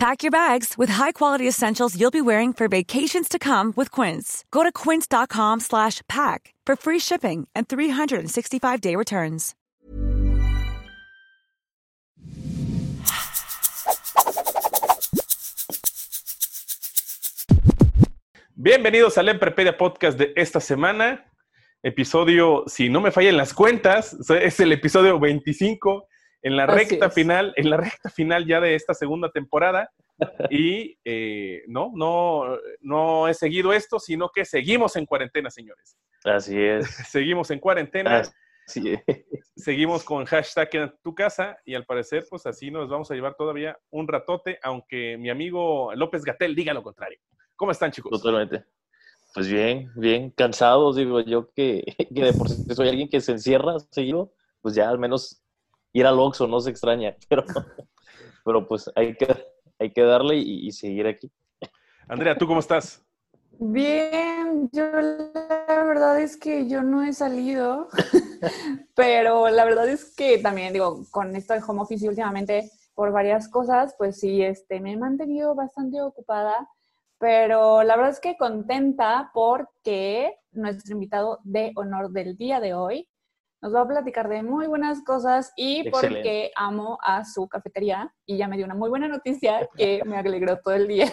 Pack your bags with high-quality essentials you'll be wearing for vacations to come with Quince. Go to quince.com slash pack for free shipping and 365-day returns. Bienvenidos al Emprepedia Podcast de esta semana. Episodio, si no me fallan las cuentas, es el episodio 25 en la Así recta es. final, en la recta final ya de esta segunda temporada. Y eh, no, no, no he seguido esto, sino que seguimos en cuarentena, señores. Así es. Seguimos en cuarentena, Así es. seguimos con hashtag en tu casa y al parecer, pues así nos vamos a llevar todavía un ratote, aunque mi amigo López Gatel diga lo contrario. ¿Cómo están, chicos? Totalmente. Pues bien, bien cansados, digo yo que, que de por sí soy alguien que se encierra seguido, pues ya al menos ir al Oxxo no se extraña, pero, pero pues hay que, hay que darle y, y seguir aquí. Andrea, ¿tú cómo estás? Bien, yo la verdad es que yo no he salido, pero la verdad es que también digo, con esto del home office últimamente por varias cosas, pues sí, este, me he mantenido bastante ocupada, pero la verdad es que contenta porque nuestro invitado de honor del día de hoy nos va a platicar de muy buenas cosas y Excelente. porque amo a su cafetería y ya me dio una muy buena noticia que me alegró todo el día.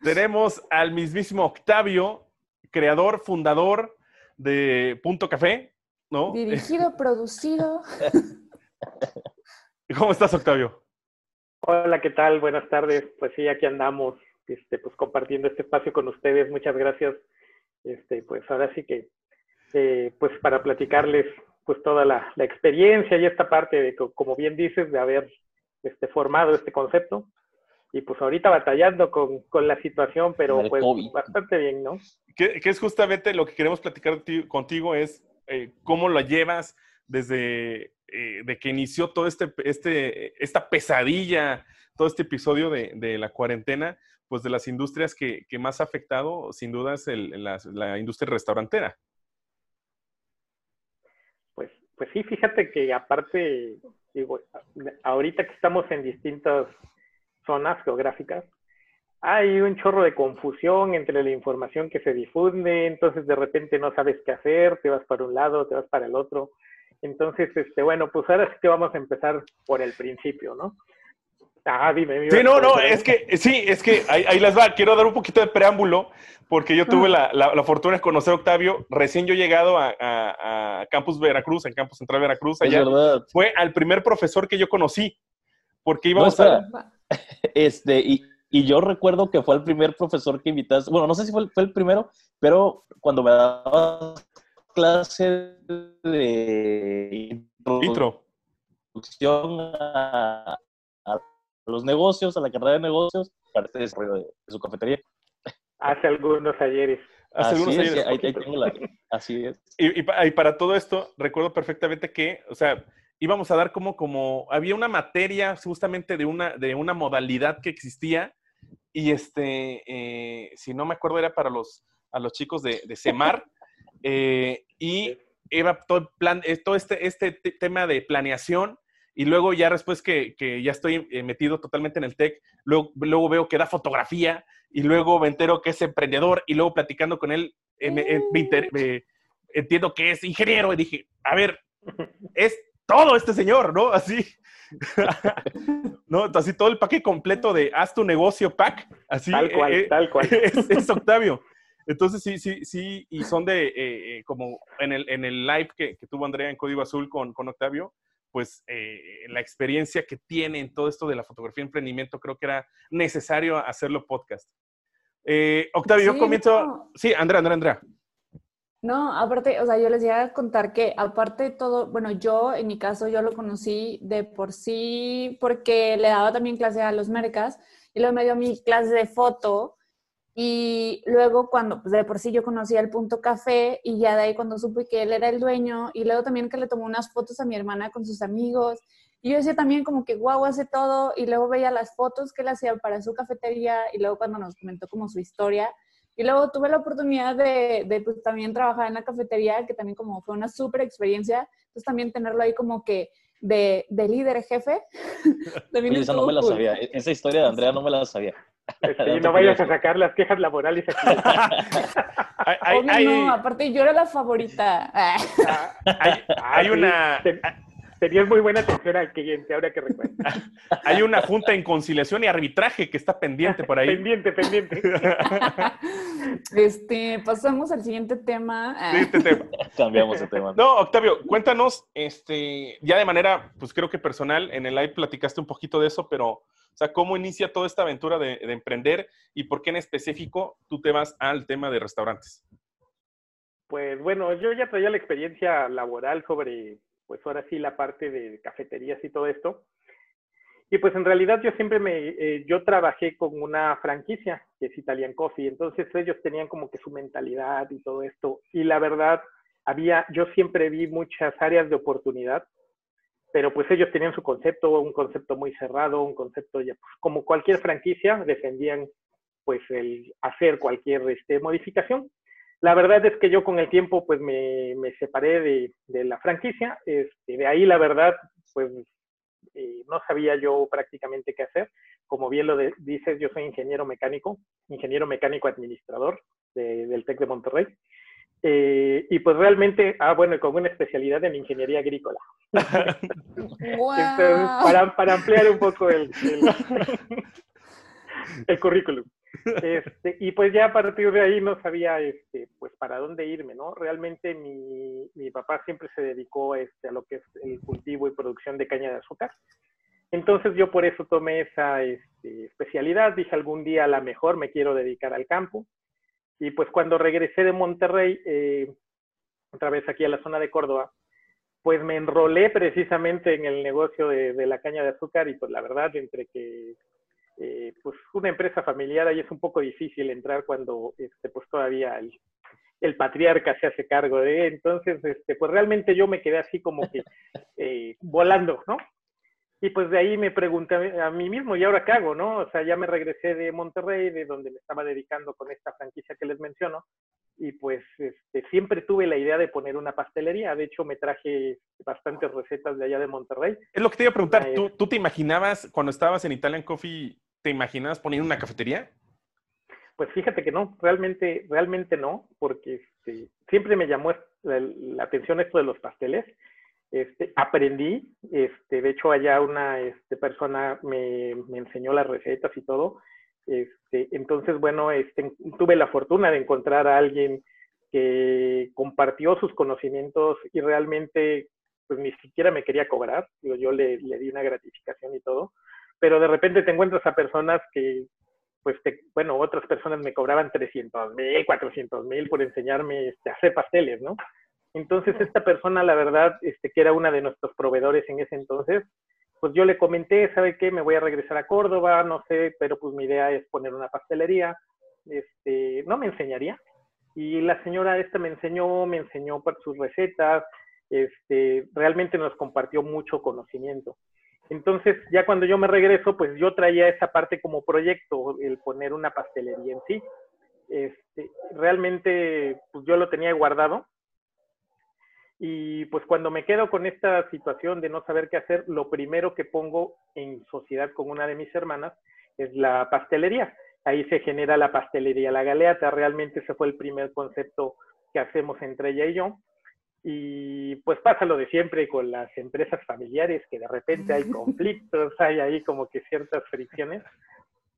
Tenemos al mismísimo Octavio, creador, fundador de Punto Café, ¿no? Dirigido, producido. ¿Cómo estás, Octavio? Hola, ¿qué tal? Buenas tardes. Pues sí, aquí andamos, este, pues compartiendo este espacio con ustedes. Muchas gracias. Este, pues ahora sí que, eh, pues para platicarles, pues toda la, la experiencia y esta parte de, co- como bien dices, de haber este, formado este concepto. Y pues ahorita batallando con, con la situación, pero El pues COVID. bastante bien, ¿no? Que, que es justamente lo que queremos platicar ti- contigo, es eh, cómo lo llevas desde eh, de que inició todo este, este, esta pesadilla, todo este episodio de, de la cuarentena, pues de las industrias que, que más ha afectado, sin duda, es el- la, la industria restaurantera. Pues, sí, fíjate que aparte, digo, ahorita que estamos en distintas zonas geográficas, hay un chorro de confusión entre la información que se difunde, entonces de repente no sabes qué hacer, te vas para un lado, te vas para el otro. Entonces, este, bueno, pues ahora sí que vamos a empezar por el principio, ¿no? Ah, dime. me Sí, no, a no, es que, sí, es que ahí, ahí les va. Quiero dar un poquito de preámbulo, porque yo tuve la, la- la fortuna de conocer a Octavio, recién yo llegado a, a- a Campus Veracruz, en Campus Central Veracruz, Es allá. verdad. Fue al primer profesor que yo conocí, porque No, íbamos a... Este, y, y yo recuerdo que fue el primer profesor que invitaste. Bueno, no sé si fue el, fue el primero, pero cuando me daba clase de Intro. introducción a los negocios, a la carrera de negocios, parte de desarrollo de, de su cafetería. Hace algunos ayeres. Hace así algunos es, años. ahí, ahí tengo la, así es. Y, y pa- y para todo esto, recuerdo perfectamente que, o sea, íbamos a dar como, como, había una materia justamente de una, de una modalidad que existía y este, eh, si no me acuerdo, era para los, a los chicos de, de CEMAR eh, y era todo el plan, eh, todo este, este te- tema de planeación y luego ya después que, que ya estoy eh, metido totalmente en el tech, luego, luego veo que da fotografía y luego me entero que es emprendedor y luego platicando con él eh, me- eh, me inter- me- entiendo que es ingeniero y dije, a ver, es todo este señor, ¿no? Así. ¿No? Así todo el paquete completo de haz tu negocio pack. Así. Tal cual, eh, tal cual. Es, es Octavio. Entonces sí, sí, sí, y son de, eh, eh, como en el, en el live que, que tuvo Andrea en Código Azul con, con Octavio, pues eh, la experiencia que tiene en todo esto de la fotografía y emprendimiento, creo que era necesario hacerlo podcast. Eh, Octavio, yo Sí, comienzo. no. Sí, Andrea, Andrea, Andrea. No, aparte, o sea, yo les iba a contar que aparte de todo, bueno, yo en mi caso yo lo conocí de por sí porque le daba también clase a los mercas y luego me dio mi clase de foto Y luego cuando, pues de por sí yo conocía el punto café y ya de ahí cuando supe que él era el dueño y luego también que le tomó unas fotos a mi hermana con sus amigos. Y yo decía también como que guau, hace todo y luego veía las fotos que él hacía para su cafetería y luego cuando nos comentó como su historia. Y luego tuve la oportunidad de, de pues, también trabajar en la cafetería, que también como fue una súper experiencia. Entonces también tenerlo ahí como que de, de líder jefe. Oye, esa no me la sabía. E-, esa historia de Andrea no me la sabía. Este, no vayas a sacar las quejas laborales aquí. Obvio, no, aparte yo era la favorita. Ah, hay, hay una... Tenías muy buena atención al cliente, ahora que recuerdo. Hay una junta en conciliación y arbitraje que está pendiente por ahí. pendiente, pendiente. Este, pasamos al siguiente tema. Siguiente tema. Cambiamos de tema. No, Octavio, cuéntanos, este, ya de manera, pues creo que personal, en el live platicaste un poquito de eso, pero, o sea, ¿cómo inicia toda esta aventura de, de emprender y por qué en específico tú te vas al tema de restaurantes? Pues bueno, yo ya traía la experiencia laboral sobre pues ahora sí la parte de cafeterías y todo esto. Y pues en realidad yo siempre me, eh, yo trabajé con una franquicia que es Italian Coffee, entonces ellos tenían como que su mentalidad y todo esto. Y la verdad, había, yo siempre vi muchas áreas de oportunidad, pero pues ellos tenían su concepto, un concepto muy cerrado, un concepto ya, pues, como cualquier franquicia, defendían pues el hacer cualquier este, modificación. La verdad es que yo con el tiempo pues me, me separé de, de, la franquicia, este, de ahí la verdad pues eh, no sabía yo prácticamente qué hacer. Como bien lo dices, yo soy ingeniero mecánico, ingeniero mecánico administrador de, del TEC de Monterrey. Eh, y pues realmente, ah, bueno, con una especialidad en ingeniería agrícola. wow. para, para, ampliar un poco el, el, el currículum. Este, y pues ya a partir de ahí no sabía este, pues para dónde irme, ¿no? Realmente mi, mi papá siempre se dedicó este, a lo que es el cultivo y producción de caña de azúcar. Entonces yo por eso tomé esa este, especialidad, dije algún día a la mejor me quiero dedicar al campo. Y pues cuando regresé de Monterrey, eh, otra vez aquí a la zona de Córdoba, pues me enrolé precisamente en el negocio de, de la caña de azúcar y pues la verdad, entre que eh, pues una empresa familiar ahí es un poco difícil entrar cuando este, pues todavía el, el, patriarca se hace cargo de, entonces este, pues realmente yo me quedé así como que eh, volando, ¿no? Y pues de ahí me pregunté a mí mismo, ¿y ahora qué hago, no? O sea, ya me regresé de Monterrey, de donde me estaba dedicando con esta franquicia que les menciono, y pues este, siempre tuve la idea de poner una pastelería. De hecho, me traje bastantes recetas de allá de Monterrey. Es lo que te iba a preguntar, ¿tú, ¿tú te imaginabas cuando estabas en Italian Coffee ¿Te imaginas poner una cafetería? Pues fíjate que no, realmente, realmente no, porque este, siempre me llamó la, atención esto de los pasteles. Este, aprendí, este, de hecho allá una este, persona me, enseñó las recetas y todo. Este, entonces, bueno, este, tuve la fortuna de encontrar a alguien que compartió sus conocimientos y realmente pues ni siquiera me quería cobrar. Yo le, le di una gratificación y todo pero de repente te encuentras a personas que, pues, te, bueno, otras personas me cobraban 300 mil, 400 mil por enseñarme este, a hacer pasteles, ¿no? Entonces, esta persona, la verdad, este, que era una de nuestros proveedores en ese entonces, pues yo le comenté, ¿sabe qué? Me voy a regresar a Córdoba, no sé, pero pues mi idea es poner una pastelería. Este, ¿no me enseñaría? Y la señora esta me enseñó, me enseñó sus recetas, este, realmente nos compartió mucho conocimiento. Entonces, ya cuando yo me regreso, pues yo traía esa parte como proyecto, el poner una pastelería en sí. Este, realmente, pues yo lo tenía guardado. Y pues cuando me quedo con esta situación de no saber qué hacer, lo primero que pongo en sociedad con una de mis hermanas es la pastelería. Ahí se genera la pastelería La Galeata. Realmente ese fue el primer concepto que hacemos entre ella y yo. Y pues pasa lo de siempre con las empresas familiares, que de repente hay conflictos, hay ahí como que ciertas fricciones.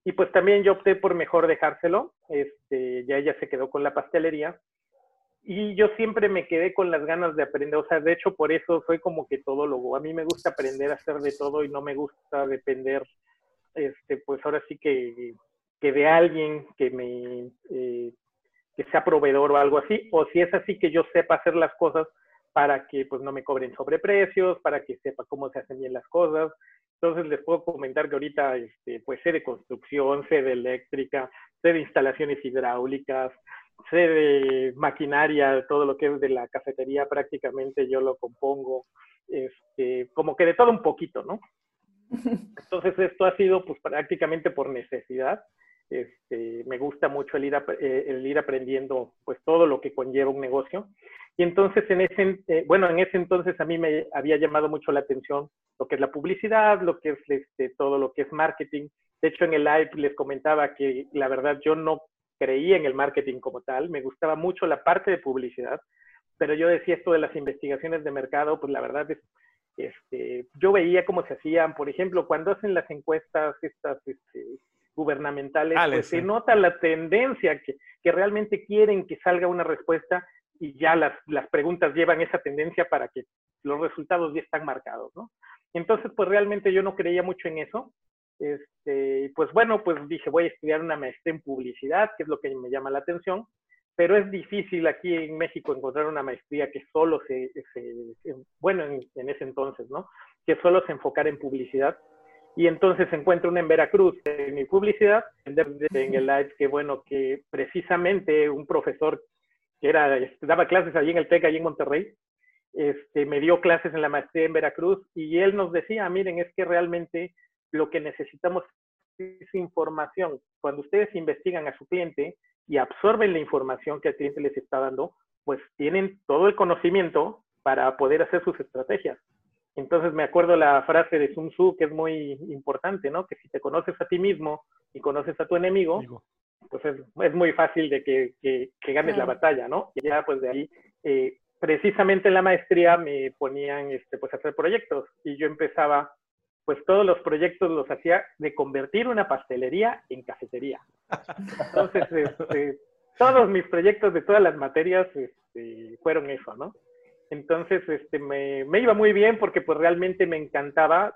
Y pues también yo opté por mejor dejárselo, este, ya ella se quedó con la pastelería. Y yo siempre me quedé con las ganas de aprender, o sea, de hecho por eso soy como que todo todólogo. A mí me gusta aprender a hacer de todo y no me gusta depender, este, pues ahora sí que, que de alguien que me, eh, que sea proveedor o algo así, o si es así que yo sepa hacer las cosas, para que pues no me cobren sobreprecios, para que sepa cómo se hacen bien las cosas. Entonces les puedo comentar que ahorita este, pues sé de construcción, sé de eléctrica, sé de instalaciones hidráulicas, sé de maquinaria, todo lo que es de la cafetería prácticamente yo lo compongo, este, como que de todo un poquito, ¿no? Entonces esto ha sido pues prácticamente por necesidad. Este, me gusta mucho el ir, eh, el ir aprendiendo pues todo lo que conlleva un negocio. Y entonces en ese, eh, bueno, en ese entonces a mí me había llamado mucho la atención lo que es la publicidad, lo que es este, todo lo que es marketing. De hecho, en el live les comentaba que la verdad yo no creía en el marketing como tal, me gustaba mucho la parte de publicidad, pero yo decía esto de las investigaciones de mercado, pues la verdad es, este, yo veía cómo se hacían, por ejemplo, cuando hacen las encuestas estas este, gubernamentales, pues se nota la tendencia que, que, realmente quieren que salga una respuesta y ya las, las preguntas llevan esa tendencia para que los resultados ya están marcados, ¿no? Entonces, pues realmente yo no creía mucho en eso. Este, pues bueno, pues dije, voy a estudiar una maestría en publicidad, que es lo que me llama la atención pero es difícil aquí en México encontrar una maestría que solo se, bueno, en, ese entonces, ¿no? Que solo se enfocara en publicidad. Y entonces encuentro una en Veracruz en mi publicidad, en el live, que bueno, que precisamente un profesor que era, este, daba clases allí en el TEC, allí en Monterrey, este, me dio clases en la maestría en Veracruz y él nos decía, miren, es que realmente lo que necesitamos es información. Cuando ustedes investigan a su cliente, y absorben la información que el cliente les está dando, pues tienen todo el conocimiento para poder hacer sus estrategias. Entonces me acuerdo la frase de Sun Tzu que es muy importante, ¿no? Que si te conoces a ti mismo y conoces a tu enemigo, pues es, es, muy fácil de que, que, ganes la batalla, ¿no? Y ya pues de ahí, eh, precisamente en la maestría me ponían este, pues a hacer proyectos y yo empezaba pues todos los proyectos los hacía de convertir una pastelería en cafetería. Entonces, este, todos mis proyectos de todas las materias este, fueron eso, ¿no? Entonces, este, me, iba muy bien porque pues realmente me encantaba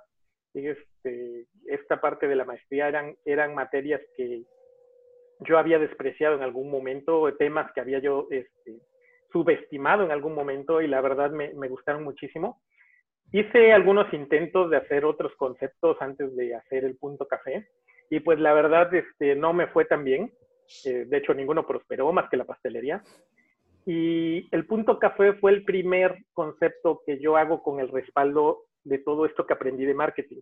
este, esta parte de la maestría, eran, materias que yo había despreciado en algún momento, temas que había yo este, subestimado en algún momento y la verdad me, me gustaron muchísimo. Hice algunos intentos de hacer otros conceptos antes de hacer el punto café y pues la verdad este, no me fue tan bien. Eh, de hecho, ninguno prosperó más que la pastelería. Y el punto café fue el primer concepto que yo hago con el respaldo de todo esto que aprendí de marketing.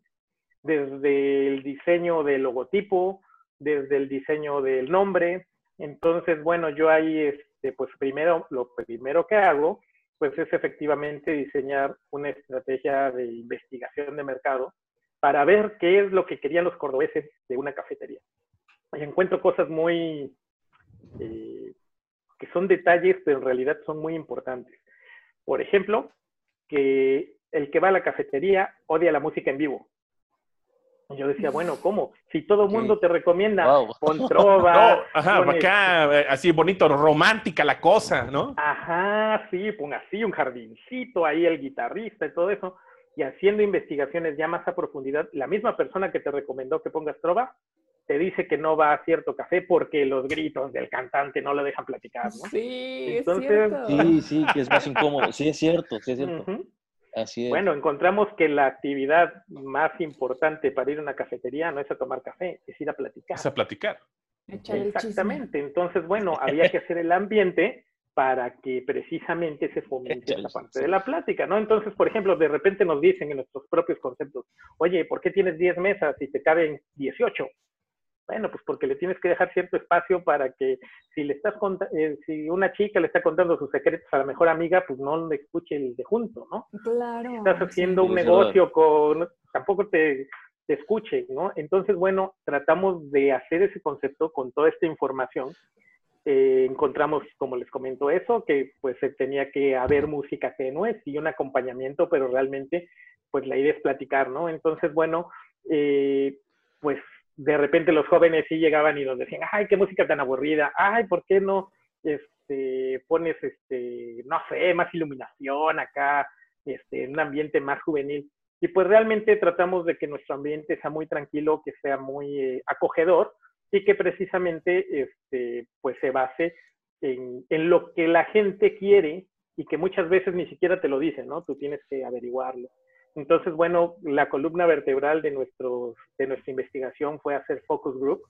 Desde el diseño del logotipo, desde el diseño del nombre. Entonces, bueno, yo ahí, este, pues primero, lo primero que hago pues es efectivamente diseñar una estrategia de investigación de mercado para ver qué es lo que querían los cordobeses de una cafetería. Y encuentro cosas muy, eh, que son detalles, pero en realidad son muy importantes. Por ejemplo, que el que va a la cafetería odia la música en vivo. Yo decía, bueno, ¿cómo? Si todo el mundo te recomienda con trova. ajá, acá, eh, así bonito, romántica la cosa, ¿no? Ajá, sí, pon así un jardincito, ahí el guitarrista y todo eso. Y haciendo investigaciones ya más a profundidad, la misma persona que te recomendó que pongas trova, te dice que no va a cierto café porque los gritos del cantante no le dejan platicar, ¿no? Sí, Entonces, Sí, sí, que es más incómodo. Sí, es cierto, sí es cierto. Bueno, encontramos que la actividad más importante para ir a una cafetería no es a tomar café, es ir a platicar. Es a platicar. Exactamente. Entonces, bueno, había que hacer el ambiente para que precisamente se fomente la parte de la plática, ¿no? Entonces, por ejemplo, de repente nos dicen en nuestros propios conceptos, oye, ¿por qué tienes 10 mesas y te caben 18? Bueno, pues porque le tienes que dejar cierto espacio para que si le estás eh, si una chica le está contando sus secretos a la mejor amiga, pues no le escuche el de junto, ¿no? Claro. estás haciendo un negocio con, tampoco te, te escuche, ¿no? Entonces, bueno, tratamos de hacer ese concepto con toda esta información. Eh, encontramos, como les comento, eso, que pues tenía que haber música tenue y un acompañamiento, pero realmente, pues la idea es platicar, ¿no? Entonces, bueno, eh, pues de repente los jóvenes sí llegaban y nos decían, ay, qué música tan aburrida, ay, ¿por qué no este, pones, este, no sé, más iluminación acá, este, un ambiente más juvenil? Y pues realmente tratamos de que nuestro ambiente sea muy tranquilo, que sea muy eh, acogedor y que precisamente este, pues se base en, en, lo que la gente quiere y que muchas veces ni siquiera te lo dicen, ¿no? Tú tienes que averiguarlo. Entonces, bueno, la columna vertebral de, nuestros, de nuestra investigación fue hacer focus group.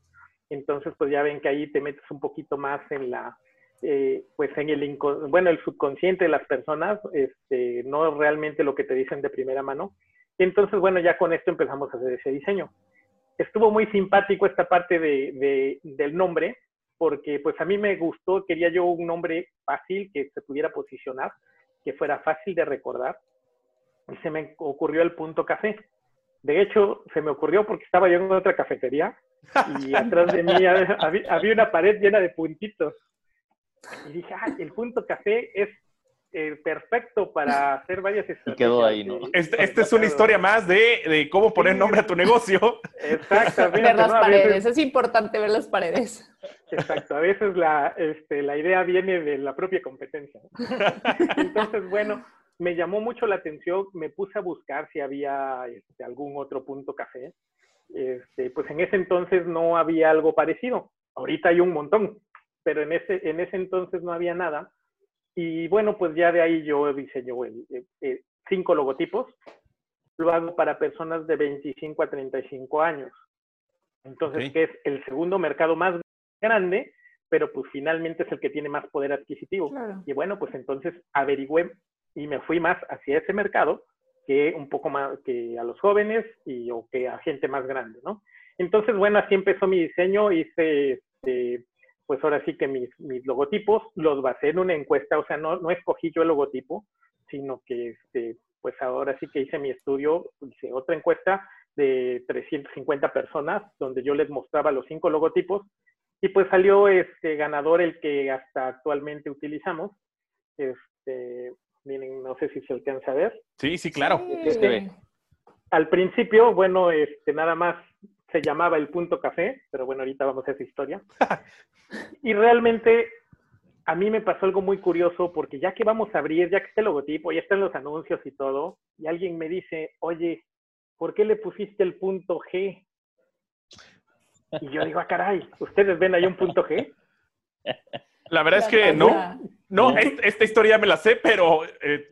Entonces, pues ya ven que ahí te metes un poquito más en la, eh, pues en el, bueno, el subconsciente de las personas, este, no realmente lo que te dicen de primera mano. Entonces, bueno, ya con esto empezamos a hacer ese diseño. Estuvo muy simpático esta parte de, del nombre, porque pues a mí me gustó, quería yo un nombre fácil que se pudiera posicionar, que fuera fácil de recordar. Y se me ocurrió el punto café. De hecho, se me ocurrió porque estaba yo en otra cafetería y atrás de mí había, una pared llena de puntitos. Y dije, ah, el punto café es eh, perfecto para hacer varias estrategias. quedó ahí, ¿no? Esta este es una historia más de, de cómo poner nombre a tu negocio. Exactamente. Ver las paredes, es importante ver las paredes. Exacto, a veces la, este, la idea viene de la propia competencia. Entonces, bueno, me llamó mucho la atención, me puse a buscar si había este, algún otro punto café. Este, pues en ese entonces no había algo parecido. Ahorita hay un montón, pero en ese, en ese entonces no había nada. Y bueno, pues ya de ahí yo diseño el, eh, cinco logotipos. Lo hago para personas de 25 a 35 años. Entonces, que es el segundo mercado más grande, pero pues finalmente es el que tiene más poder adquisitivo. Y bueno, pues entonces averigüé y me fui más hacia ese mercado que un poco más que a los jóvenes y o que a gente más grande, ¿no? Entonces, bueno, así empezó mi diseño, hice este, pues ahora sí que mis, mis, logotipos los basé en una encuesta, o sea, no, no escogí yo el logotipo, sino que este, pues ahora sí que hice mi estudio, hice otra encuesta de 350 personas, donde yo les mostraba los cinco logotipos, y pues salió este ganador el que hasta actualmente utilizamos. Este, miren, no sé si se alcanza a ver. Sí, sí, claro. Este, al principio, bueno, este, nada más se llamaba el punto café, pero bueno, ahorita vamos a esa historia. y realmente a mí me pasó algo muy curioso porque ya que vamos a abrir, ya que está el logotipo, ya están los anuncios y todo, y alguien me dice, oye, ¿por qué le pusiste el punto G? Y yo digo, ah, caray, ¿ustedes ven ahí un punto G? La verdad es que no. No, esta historia me la sé, pero eh,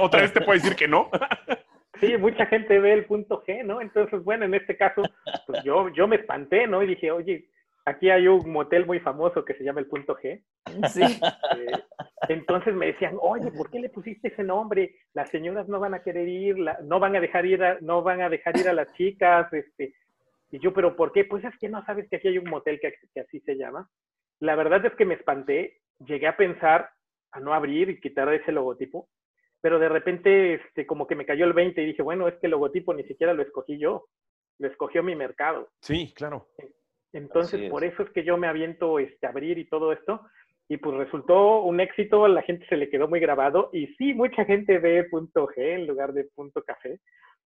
otra vez te puedo decir que no. Sí, mucha gente ve el punto G, ¿no? Entonces, bueno, en este caso, pues yo, yo me espanté, ¿no? Y dije, oye, aquí hay un motel muy famoso que se llama el punto G. Sí. Eh, entonces me decían, oye, ¿por qué le pusiste ese nombre? Las señoras no van a querer ir, no van a dejar ir a, no van a dejar ir a las chicas, este. Y yo, ¿pero por qué? Pues es que no sabes que aquí hay un motel que, que así se llama. La verdad es que me espanté, llegué a pensar a no abrir y quitar ese logotipo pero de repente este, como que me cayó el 20 y dije, bueno, es que el logotipo ni siquiera lo escogí yo, lo escogió mi mercado. Sí, claro. Entonces, por eso es que yo me aviento este, a abrir y todo esto. Y pues resultó un éxito, la gente se le quedó muy grabado. Y sí, mucha gente ve punto G en lugar de punto café.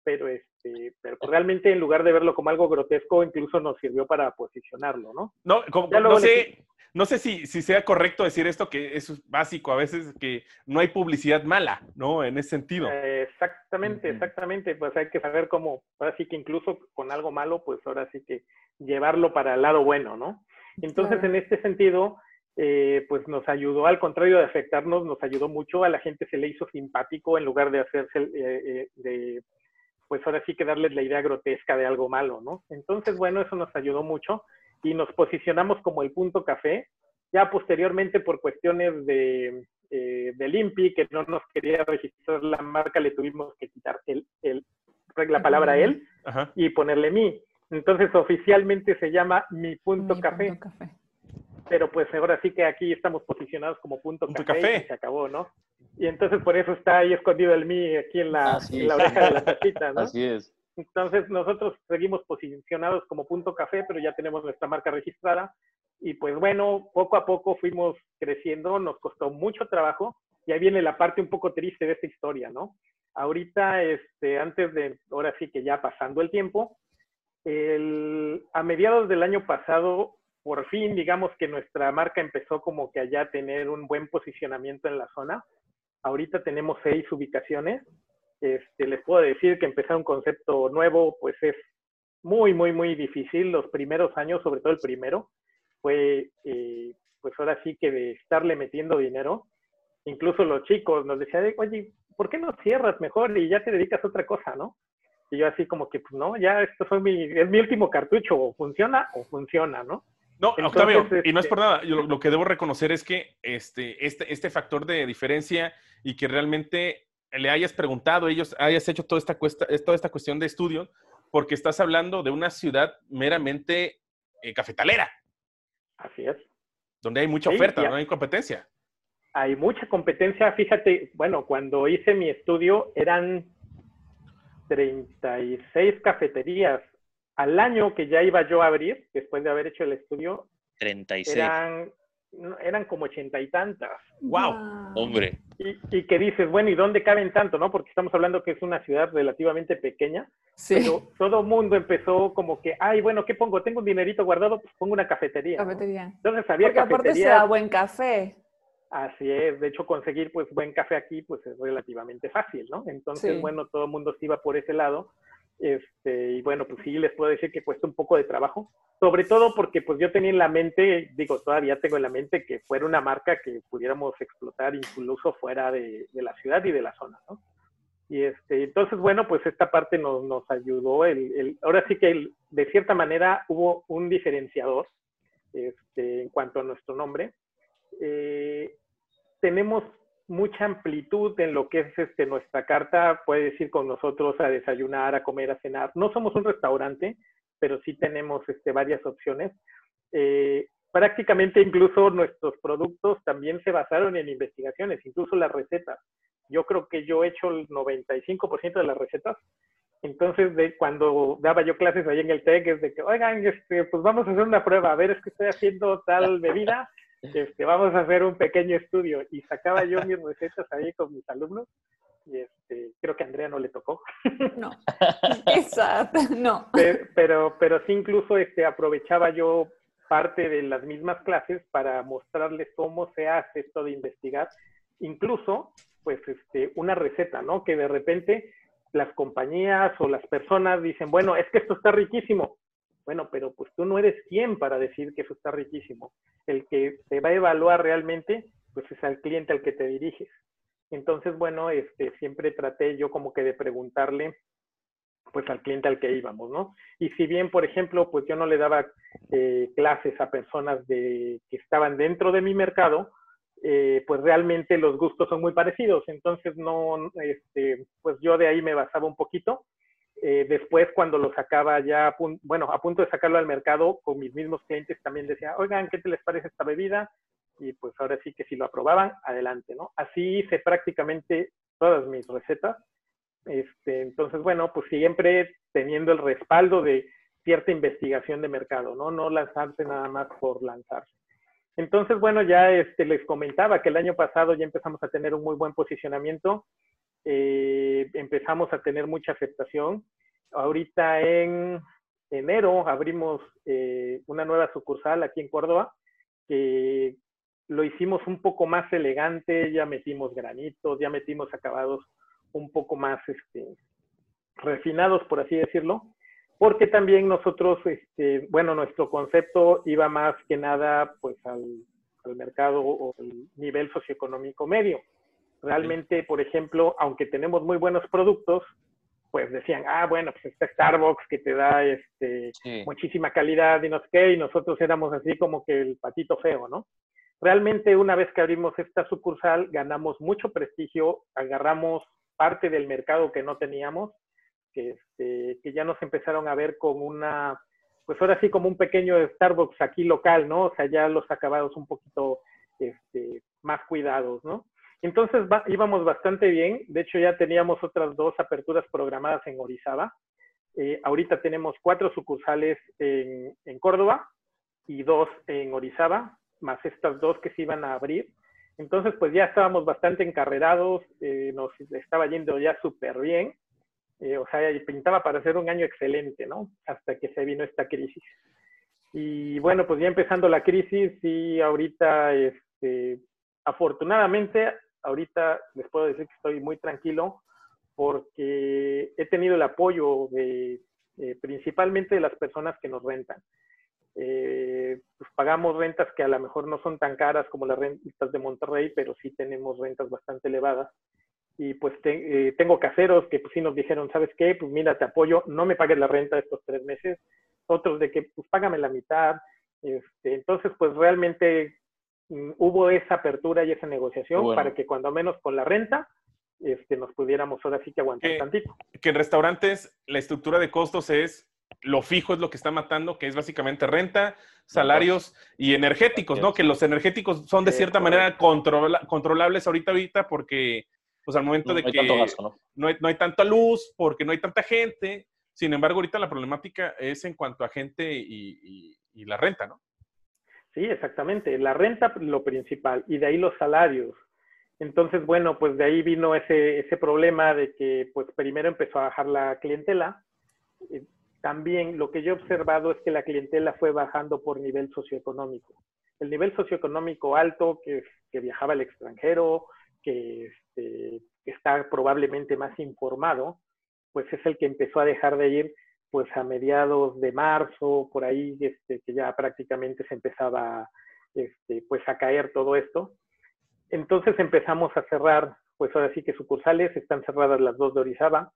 Pero, este, pero pues realmente en lugar de verlo como algo grotesco, incluso nos sirvió para posicionarlo, ¿no? No, como, no sé, no sé si, si, sea correcto decir esto, que es básico a veces, que no hay publicidad mala, ¿no? En ese sentido. exactamente, exactamente. Pues hay que saber cómo, ahora sí que incluso con algo malo, pues ahora sí que llevarlo para el lado bueno, ¿no? Entonces, en este sentido, eh, pues nos ayudó, al contrario de afectarnos, nos ayudó mucho, a la gente se le hizo simpático en lugar de hacerse, eh, eh, de, pues ahora sí que darles la idea grotesca de algo malo, ¿no? Entonces, bueno, eso nos ayudó mucho y nos posicionamos como el punto café. Ya posteriormente, por cuestiones de, eh, del INPI, que no nos quería registrar la marca, le tuvimos que quitar el, el la palabra él y ponerle mi. Entonces, oficialmente se llama mi punto, café. Pero pues ahora sí que aquí estamos posicionados como punto, café, Y se acabó, ¿no? Y entonces por eso está ahí escondido el mi aquí en la, en la oreja de la tacita, ¿no? Así es. Entonces nosotros seguimos posicionados como punto café, pero ya tenemos nuestra marca registrada. Y pues bueno, poco a poco fuimos creciendo, nos costó mucho trabajo. Y ahí viene la parte un poco triste de esta historia, ¿no? Ahorita, este, antes de, ahora sí que ya pasando el tiempo, a mediados del año pasado, por fin, digamos que nuestra marca empezó como que allá a tener un buen posicionamiento en la zona. Ahorita tenemos seis ubicaciones este, les puedo decir que empezar un concepto nuevo, pues es muy, muy, muy difícil. Los primeros años, sobre todo el primero, fue, eh, pues ahora sí que de estarle metiendo dinero. incluso los chicos nos decían, oye, ¿por qué no cierras mejor y ya te dedicas a otra cosa, no? Y yo así como que, pues no, ya esto fue mi, es mi último cartucho, o funciona o funciona, ¿no? No, Octavio, y no es por este nada, yo lo, que debo reconocer es que este, este, este factor de diferencia y que realmente le hayas preguntado, ellos hayas hecho toda esta, cuesta, toda esta cuestión de estudio, porque estás hablando de una ciudad meramente eh, cafetalera. Así es. Donde hay mucha oferta, no hay competencia. Hay mucha competencia. Fíjate, bueno, cuando hice mi estudio eran 36 cafeterías. Al año que ya iba yo a abrir, después de haber hecho el estudio, 36. Eran, eran como ochenta y tantas. ¡Wow! Hombre. Y, y, que dices, bueno, ¿y dónde caben tanto, no? Porque estamos hablando que es una ciudad relativamente pequeña. Sí. Pero todo el mundo empezó como que, ay, bueno, ¿qué pongo? Tengo un dinerito guardado, pues pongo una cafetería. Cafetería. Entonces había Porque aparte se da buen café. Así es, de hecho conseguir pues buen café aquí pues es relativamente fácil, ¿no? Entonces, bueno, todo el mundo se iba por ese lado. Este, y bueno, pues sí les puedo decir que cuesta un poco de trabajo, sobre todo porque pues yo tenía en la mente, digo, todavía tengo en la mente que fuera una marca que pudiéramos explotar incluso fuera de, la ciudad y de la zona. Y este, entonces, bueno, pues esta parte nos, nos ayudó. El, ahora sí que de cierta manera hubo un diferenciador este, en cuanto a nuestro nombre. Eh, tenemos mucha amplitud en lo que es este, nuestra carta. Puedes ir con nosotros a desayunar, a comer, a cenar. No somos un restaurante, pero sí tenemos este, varias opciones. Eh, prácticamente incluso nuestros productos también se basaron en investigaciones, incluso las recetas. Yo creo que yo he hecho el 95% de las recetas. Entonces, cuando daba yo clases ahí en el TEC, es de que, oigan, este, pues vamos a hacer una prueba, a ver, es que estoy haciendo tal bebida, este, vamos a hacer un pequeño estudio. Y sacaba yo mis recetas ahí con mis alumnos. Y este, creo que a Andrea no le tocó. No, exacto, no. Pero, pero, pero, sí incluso este, aprovechaba yo parte de las mismas clases para mostrarles cómo se hace esto de investigar. Incluso, pues, este, una receta, ¿no? Que de repente las compañías o las personas dicen, bueno, es que esto está riquísimo. Bueno, pero pues tú no eres quien para decir que eso está riquísimo. El que te va a evaluar realmente, pues es al cliente al que te diriges. Entonces, bueno, este, siempre traté yo como que de preguntarle pues al cliente al que íbamos, ¿no? Y si bien, por ejemplo, pues yo no le daba eh, clases a personas de, que estaban dentro de mi mercado, eh, pues realmente los gustos son muy parecidos. Entonces, no, este, pues yo de ahí me basaba un poquito. Eh, después, cuando lo sacaba ya, bueno, a punto de sacarlo al mercado, con mis mismos clientes también decía, oigan, ¿qué te les parece esta bebida? Y pues ahora sí que si lo aprobaban, adelante, ¿no? Así hice prácticamente todas mis recetas. Este, entonces, bueno, pues siempre teniendo el respaldo de cierta investigación de mercado, ¿no? No lanzarse nada más por lanzarse. Entonces, bueno, ya este, les comentaba que el año pasado ya empezamos a tener un muy buen posicionamiento, eh, empezamos a tener mucha aceptación. Ahorita en enero abrimos eh, una nueva sucursal aquí en Córdoba, que lo hicimos un poco más elegante, ya metimos granitos, ya metimos acabados un poco más este, refinados, por así decirlo, porque también nosotros, este, bueno, nuestro concepto iba más que nada pues al, al mercado o al nivel socioeconómico medio. Realmente, por ejemplo, aunque tenemos muy buenos productos, pues decían, ah, bueno, pues está Starbucks que te da este, sí. muchísima calidad y no sé qué, y nosotros éramos así como que el patito feo, ¿no? Realmente una vez que abrimos esta sucursal, ganamos mucho prestigio, agarramos parte del mercado que no teníamos, que, este, que ya nos empezaron a ver con una, pues ahora sí como un pequeño Starbucks aquí local, ¿no? O sea, ya los acabados un poquito este, más cuidados, ¿no? Entonces va, íbamos bastante bien, de hecho ya teníamos otras dos aperturas programadas en Orizaba. Eh, ahorita tenemos cuatro sucursales en, en Córdoba y dos en Orizaba, más estas dos que se iban a abrir. Entonces, pues ya estábamos bastante encarrerados, eh, nos estaba yendo ya súper bien, eh, o sea, pintaba para ser un año excelente, ¿no? Hasta que se vino esta crisis. Y bueno, pues ya empezando la crisis y ahorita, este, afortunadamente, ahorita les puedo decir que estoy muy tranquilo porque he tenido el apoyo eh, principalmente de las personas que nos rentan. eh, pues pagamos rentas que a lo mejor no son tan caras como las rentas de Monterrey, pero sí tenemos rentas bastante elevadas. Y pues eh, tengo caseros que pues sí nos dijeron, ¿sabes qué? Pues mira, te apoyo, no me pagues la renta estos tres meses. Otros de que pues págame la mitad. Este, entonces pues realmente hubo esa apertura y esa negociación para que cuando menos con la renta este, nos pudiéramos ahora sí que aguantar tantito. Que en restaurantes la estructura de costos es lo fijo es lo que está matando, que es básicamente renta, salarios y energéticos, ¿no? Que los energéticos son de cierta manera controlables ahorita, ahorita, porque pues al momento de que ¿no? hay, tanta luz, porque no hay tanta gente. Sin embargo, ahorita la problemática es en cuanto a gente y, y la renta, ¿no? Sí, exactamente. La renta, lo principal, y de ahí los salarios. Entonces, bueno, pues de ahí vino ese, ese problema de que, pues primero empezó a bajar la clientela. Eh, también lo que yo he observado es que la clientela fue bajando por nivel socioeconómico. El nivel socioeconómico alto, que, que viajaba al extranjero, que este, está probablemente más informado, pues es el que empezó a dejar de ir pues a mediados de marzo, por ahí, este, que ya prácticamente se empezaba este, pues a caer todo esto. Entonces empezamos a cerrar, pues ahora sí que sucursales, están cerradas las dos de Orizaba,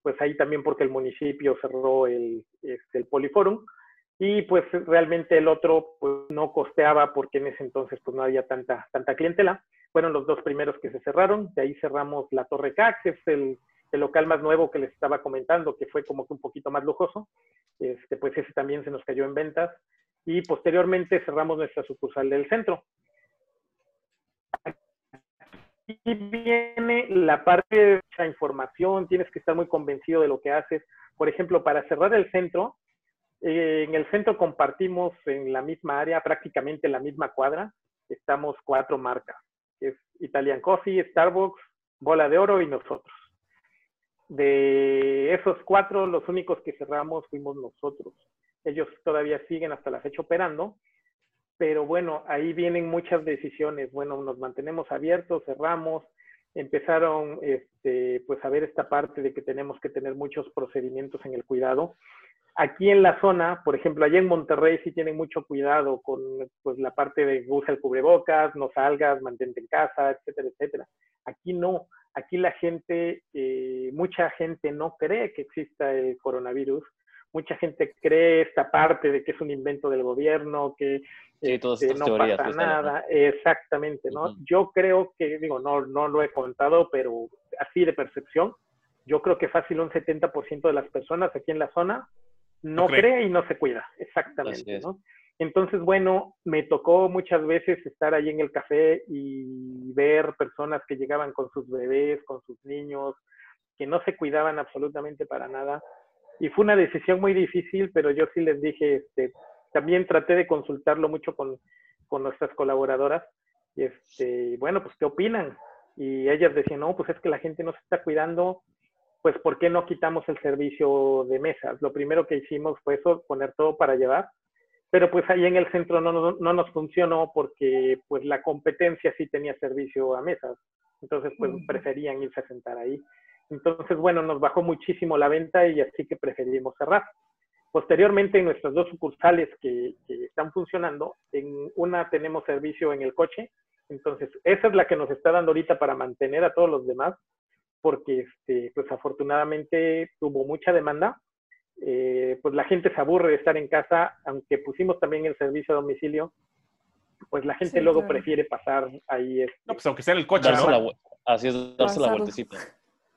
pues ahí también porque el municipio cerró el, este, el Poliforum, y pues realmente el otro pues no costeaba porque en ese entonces pues no había tanta, tanta clientela. Fueron los dos primeros que se cerraron, de ahí cerramos la Torre CAC, que es el, el local más nuevo que les estaba comentando, que fue como que un poquito más lujoso, este, pues ese también se nos cayó en ventas, y posteriormente cerramos nuestra sucursal del centro y viene la parte de esa información, tienes que estar muy convencido de lo que haces. Por ejemplo, para cerrar el centro, eh, en el centro compartimos en la misma área, prácticamente en la misma cuadra, estamos cuatro marcas, es Italian Coffee, Starbucks, Bola de Oro y nosotros. De esos cuatro, los únicos que cerramos fuimos nosotros. Ellos todavía siguen hasta la fecha operando, pero bueno, ahí vienen muchas decisiones. Bueno, nos mantenemos abiertos, cerramos, empezaron este, pues a ver esta parte de que tenemos que tener muchos procedimientos en el cuidado. Aquí en la zona, por ejemplo, allá en Monterrey sí tienen mucho cuidado con pues, la parte de usa el cubrebocas, no salgas, mantente en casa, etcétera, etcétera. Aquí no, aquí la gente, eh, mucha gente no cree que exista el coronavirus mucha gente cree esta parte de que es un invento del gobierno, que este, no pasa nada. Exactamente, ¿no? Yo creo que, digo, no, no lo he contado, pero así de percepción, yo creo que fácil un 70% de las personas aquí en la zona no, cree. y no se cuida. Exactamente, ¿no? Entonces, bueno, me tocó muchas veces estar ahí en el café y ver personas que llegaban con sus bebés, con sus niños, que no se cuidaban absolutamente para nada y fue una decisión muy difícil, pero yo sí les dije, este, también traté de consultarlo mucho con, con nuestras colaboradoras, y este, bueno, pues, ¿qué opinan? Y ellas decían, no, pues es que la gente no se está cuidando, pues, ¿por qué no quitamos el servicio de mesas? Lo primero que hicimos fue eso, poner todo para llevar, pero pues ahí en el centro no, no, no nos funcionó porque, pues, la competencia sí tenía servicio a mesas, entonces, pues, preferían irse a sentar ahí. Entonces, bueno, nos bajó muchísimo la venta y así que preferimos cerrar. Posteriormente, en nuestras dos sucursales que, están funcionando, en una tenemos servicio en el coche, entonces esa es la que nos está dando ahorita para mantener a todos los demás, porque este, pues afortunadamente tuvo mucha demanda. Eh, pues la gente se aburre de estar en casa, aunque pusimos también el servicio a domicilio, pues la gente luego prefiere pasar ahí. Este, no, pues aunque sea en el coche, ¿no? así es, darse la vueltecita.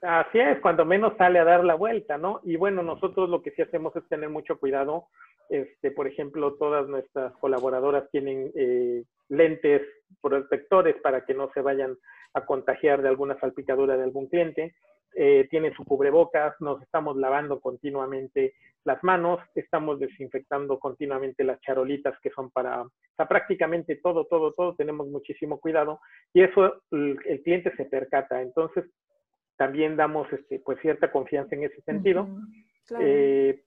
Así es, cuando menos sale a dar la vuelta, ¿no? Y bueno, nosotros lo que sí hacemos es tener mucho cuidado. Este, por ejemplo, todas nuestras colaboradoras tienen eh, lentes protectores para que no se vayan a contagiar de alguna salpicadura de algún cliente. Eh, tienen su cubrebocas, nos estamos lavando continuamente las manos, estamos desinfectando continuamente las charolitas que son para, o sea, prácticamente todo, todo, todo, tenemos muchísimo cuidado y eso el, el cliente se percata. Entonces, también damos este, pues cierta confianza en ese sentido. Eh,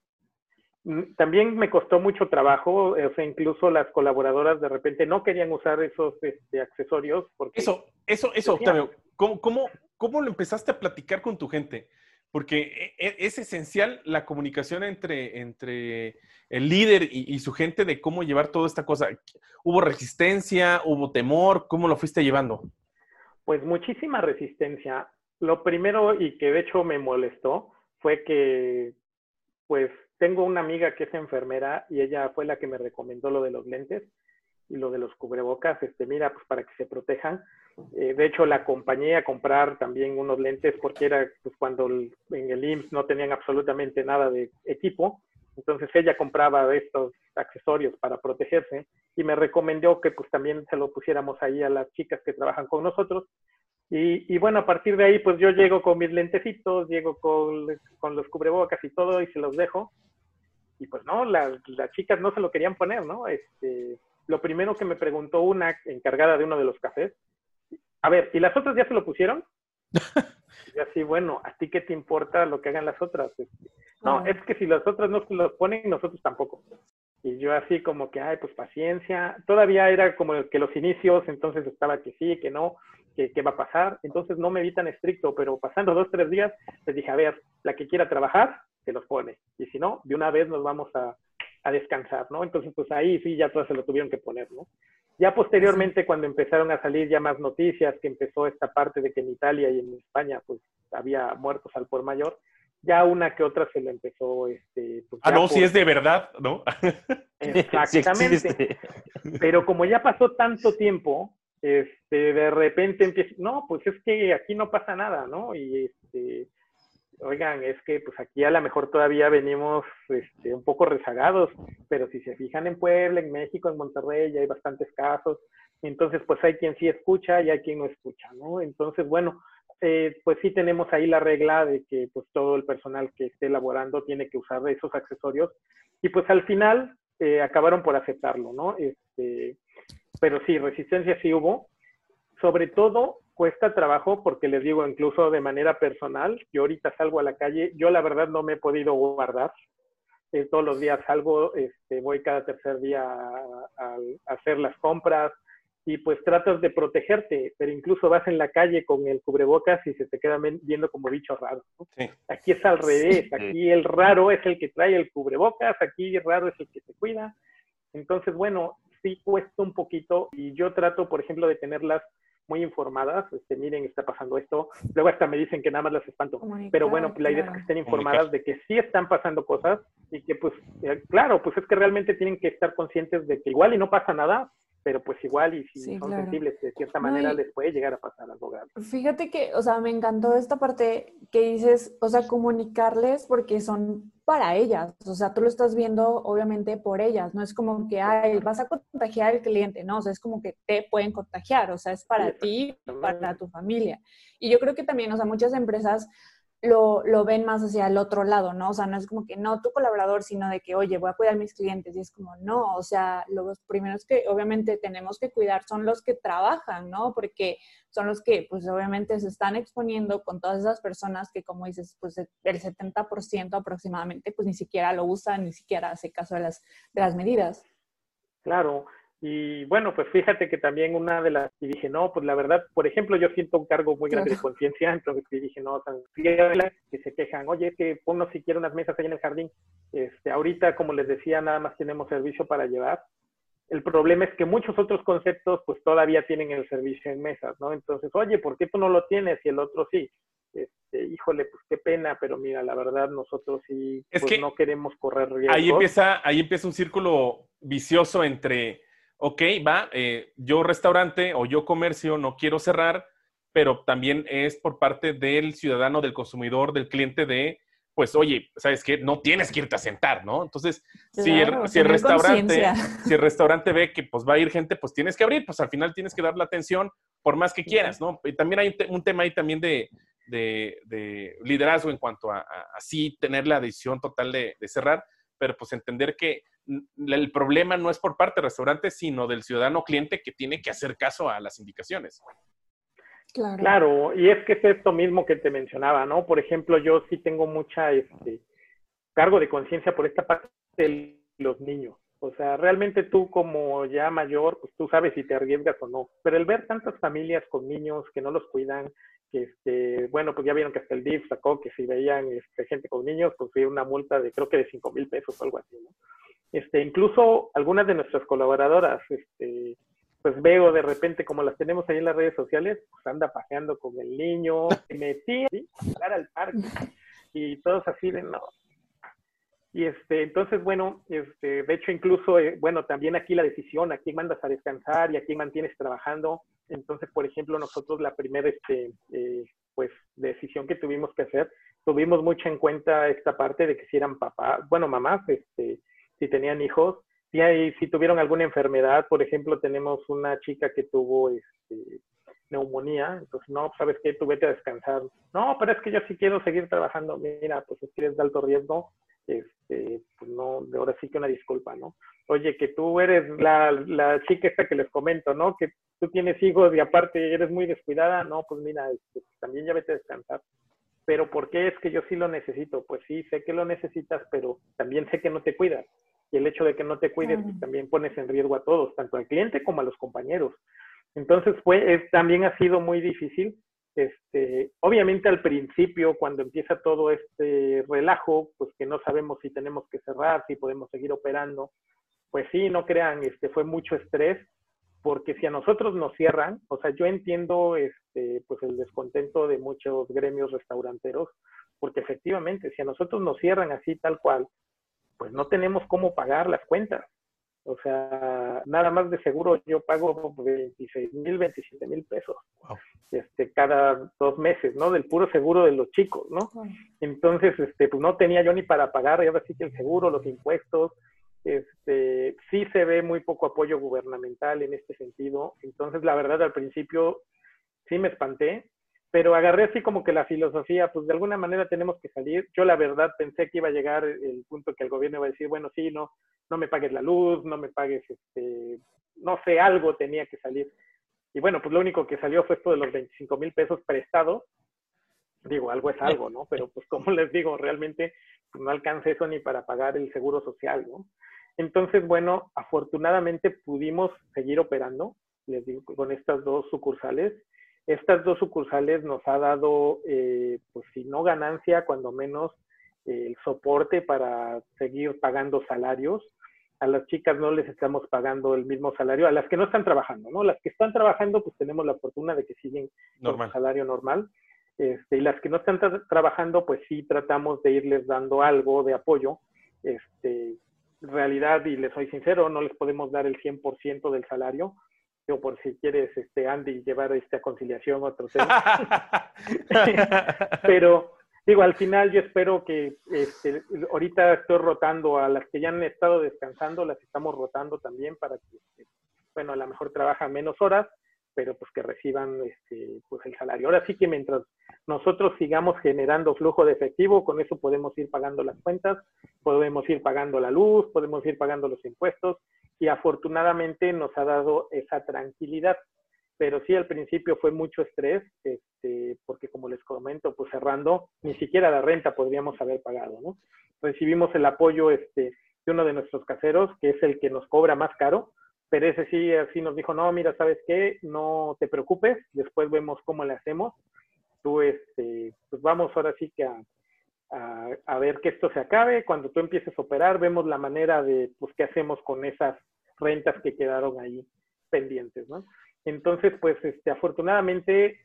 mm, también me costó mucho trabajo, o sea, incluso las colaboradoras de repente no querían usar esos este, accesorios. Porque eso, eso, eso, Octavio, ¿cómo, cómo, cómo lo empezaste a platicar con tu gente? porque e, e, es esencial la comunicación entre, entre el líder y, y, su gente de cómo llevar toda esta cosa. ¿Hubo resistencia? ¿Hubo temor? ¿Cómo lo fuiste llevando? Pues muchísima resistencia. Lo primero y que de hecho me molestó fue que, pues, tengo una amiga que es enfermera y ella fue la que me recomendó lo de los lentes y lo de los cubrebocas, este, mira, pues para que se protejan. Eh, de hecho, la acompañé a comprar también unos lentes porque era pues, cuando en el IMSS no tenían absolutamente nada de equipo. Entonces ella compraba estos accesorios para protegerse y me recomendó que pues también se lo pusiéramos ahí a las chicas que trabajan con nosotros. Y, y bueno, a partir de ahí pues yo llego con mis lentecitos, llego con, con los cubrebocas y todo y se los dejo. Y pues no, las, las chicas no se lo querían poner, ¿no? Este, lo primero que me preguntó una encargada de uno de los cafés, a ver, ¿y las otras ya se lo pusieron? y así, bueno, ¿a ti qué te importa lo que hagan las otras? Este, no, es que si las otras no se lo ponen, nosotros tampoco. Y yo así como que, ay, pues paciencia. Todavía era como que los inicios, entonces estaba que sí, que no, que qué va a pasar. Entonces no me vi tan estricto, pero pasando dos, tres días, les dije, a ver, la que quiera trabajar, que los pone. Y si no, de una vez nos vamos a, a descansar, ¿no? Entonces, pues ahí sí, ya todas se lo tuvieron que poner, ¿no? Ya posteriormente, cuando empezaron a salir ya más noticias, que empezó esta parte de que en Italia y en España, pues había muertos al por mayor, ya una que otra se le empezó, este... Pues, ah, no, si es de verdad, ¿no? Exactamente. Pero como ya pasó tanto tiempo, este, de repente empieza, no, pues es que aquí no pasa nada, ¿no? Y este, oigan, es que pues aquí a lo mejor todavía venimos este, un poco rezagados, pero si se fijan en Puebla, en México, en Monterrey, ya hay bastantes casos, entonces pues hay quien sí escucha y hay quien no escucha, ¿no? Entonces, bueno, eh, pues sí tenemos ahí la regla de que pues todo el personal que esté elaborando tiene que usar esos accesorios y pues al final eh, acabaron por aceptarlo, ¿no? Este, pero sí, resistencia sí hubo, sobre todo cuesta trabajo porque les digo, incluso de manera personal, yo ahorita salgo a la calle, yo la verdad no me he podido guardar. Eh, todos los días salgo, este, voy cada tercer día a, hacer las compras y pues tratas de protegerte, pero incluso vas en la calle con el cubrebocas y se te queda viendo como bicho raro. Aquí es al revés, aquí el raro es el que trae el cubrebocas, aquí el raro es el que se cuida. Entonces, bueno, sí cuesta un poquito y yo trato, por ejemplo, de tenerlas muy informadas, este, miren, está pasando esto. Luego hasta me dicen que nada más las espanto. Pero bueno, la idea es que estén informadas de que sí están pasando cosas y que pues, eh, claro, pues es que realmente tienen que estar conscientes de que igual y no pasa nada, pero pues igual y si son sensibles de cierta manera les puede llegar a pasar algo grave. Fíjate que, o sea, me encantó esta parte que dices, o sea, comunicarles porque son para ellas, o sea, tú lo estás viendo obviamente por ellas, no es como que, ay, vas a contagiar al cliente, no, o sea, es como que te pueden contagiar, o sea, es para ti, para tu familia. Y yo creo que también, o sea, muchas empresas lo, lo, ven más hacia el otro lado, ¿no? O sea, no es como que no tu colaborador, sino de que, oye, voy a cuidar a mis clientes. Y es como, no, o sea, los primeros que obviamente tenemos que cuidar son los que trabajan, ¿no? Porque son los que, pues obviamente se están exponiendo con todas esas personas que, como dices, pues el 70% aproximadamente, pues ni siquiera lo usan, ni siquiera hace caso de las, de las medidas. Claro, y bueno, pues fíjate que también una de las, y dije, no, pues la verdad, por ejemplo, yo siento un cargo muy grande de conciencia, entonces dije, no, tan que se quejan, oye, que ponnos siquiera unas mesas ahí en el jardín. Este, ahorita, como les decía, nada más tenemos servicio para llevar. El problema es que muchos otros conceptos, pues todavía tienen el servicio en mesas, ¿no? Entonces, oye, ¿por qué tú no lo tienes y el otro sí? Este, híjole, pues qué pena, pero mira, la verdad nosotros sí pues, no queremos correr riesgos. Ahí empieza, ahí empieza un círculo vicioso entre ok, va, eh, yo restaurante o yo comercio no quiero cerrar, pero también es por parte del ciudadano, del consumidor, del cliente de, pues, oye, ¿sabes qué? No tienes que irte a sentar, ¿no? Entonces, si, el, si, el, restaurante, si el restaurante ve que pues va a ir gente, pues tienes que abrir, pues al final tienes que dar la atención por más que quieras, ¿no? Y también hay un, tema ahí también de, de, liderazgo en cuanto a, así tener la decisión total de, de cerrar, pero pues entender que el problema no es por parte del restaurante, sino del ciudadano cliente que tiene que hacer caso a las indicaciones. Claro. claro, y es que es esto mismo que te mencionaba, ¿no? Por ejemplo, yo sí tengo mucha este, cargo de conciencia por esta parte de los niños. O sea, realmente tú como ya mayor, pues tú sabes si te arriesgas o no. Pero el ver tantas familias con niños que no los cuidan, que este, bueno, pues ya vieron que hasta el DIF sacó que si veían este, gente con niños, pues una multa de creo que de 5 mil pesos o algo así, ¿no? Este, incluso algunas de nuestras colaboradoras, este, pues veo de repente, como las tenemos ahí en las redes sociales, pues anda paseando con el niño, metí a al parque, y todos así de no. Y este, entonces, bueno, este, de hecho, incluso, eh, bueno, también aquí la decisión, a quién mandas a descansar y a quién mantienes trabajando. Entonces, por ejemplo, nosotros la primera, este, eh, pues, decisión que tuvimos que hacer, tuvimos mucho en cuenta esta parte de que si eran papás, bueno, mamás, este, si tenían hijos, si, si tuvieron alguna enfermedad, por ejemplo, tenemos una chica que tuvo este, neumonía, entonces, no, ¿sabes qué? Tú vete a descansar. No, pero es que yo sí quiero seguir trabajando. Mira, pues si eres de alto riesgo, este, pues no, de ahora sí que una disculpa, ¿no? Oye, que tú eres la, la chica esta que les comento, ¿no? Que tú tienes hijos y aparte eres muy descuidada, no, pues mira, este, también ya vete a descansar. Pero ¿por qué es que yo sí lo necesito? Pues sí, sé que lo necesitas, pero también sé que no te cuidas y el hecho de que no te cuides pues, también pones en riesgo a todos, tanto al cliente como a los compañeros. Entonces, fue, también ha sido muy difícil. Este, obviamente al principio, cuando empieza todo este relajo, pues que no sabemos si tenemos que cerrar, si podemos seguir operando, pues sí, no crean, este, fue mucho estrés, porque si a nosotros nos cierran, o sea, yo entiendo este, pues el descontento de muchos gremios restauranteros, porque efectivamente, si a nosotros nos cierran así tal cual, pues no tenemos cómo pagar las cuentas. O sea, nada más de seguro yo pago 26 mil, 27 mil pesos este, cada dos meses, ¿no? Del puro seguro de los chicos, ¿no? Entonces, este, pues no tenía yo ni para pagar, y ahora sí que el seguro, los impuestos, este, sí se ve muy poco apoyo gubernamental en este sentido. Entonces, la verdad, al principio sí me espanté, pero agarré así como que la filosofía, pues de alguna manera tenemos que salir. Yo la verdad pensé que iba a llegar el punto que el gobierno iba a decir, bueno, sí, no, no me pagues la luz, no me pagues, este, no sé, algo tenía que salir. Y bueno, pues lo único que salió fue esto de los 25 mil pesos prestados. Digo, algo es algo, ¿no? Pero pues como les digo, realmente pues, no alcanza eso ni para pagar el seguro social, ¿no? Entonces, bueno, afortunadamente pudimos seguir operando, les digo, con estas dos sucursales estas dos sucursales nos ha dado, eh, pues si no ganancia, cuando menos el soporte para seguir pagando salarios. A las chicas no les estamos pagando el mismo salario, a las que no están trabajando, ¿no? Las que están trabajando, pues tenemos la fortuna de que siguen con su salario normal. Este, y las que no están trabajando, pues sí tratamos de irles dando algo de apoyo. Este, en realidad, y les soy sincero, no les podemos dar el 100% del salario, por si quieres, este, Andy, llevar conciliación a otro tema. Pero, digo, al final yo espero que este, ahorita estoy rotando a las que ya han estado descansando, las estamos rotando también para que, este, bueno, a lo mejor trabajan menos horas, pero pues que reciban este, pues el salario. Ahora sí que mientras nosotros sigamos generando flujo de efectivo, con eso podemos ir pagando las cuentas, podemos ir pagando la luz, podemos ir pagando los impuestos y afortunadamente nos ha dado esa tranquilidad. Pero sí, al principio fue mucho estrés, este, porque como les comento, pues cerrando, ni siquiera la renta podríamos haber pagado, ¿no? Recibimos el apoyo este, de uno de nuestros caseros, que es el que nos cobra más caro, pero ese sí, así nos dijo, no, mira, ¿sabes qué? No te preocupes, después vemos cómo le hacemos. Tú, este, pues vamos ahora sí que a, a, ver que esto se acabe. Cuando tú empieces a operar, vemos la manera de, pues, qué hacemos con esas rentas que quedaron ahí pendientes, ¿no? Entonces, pues, este, afortunadamente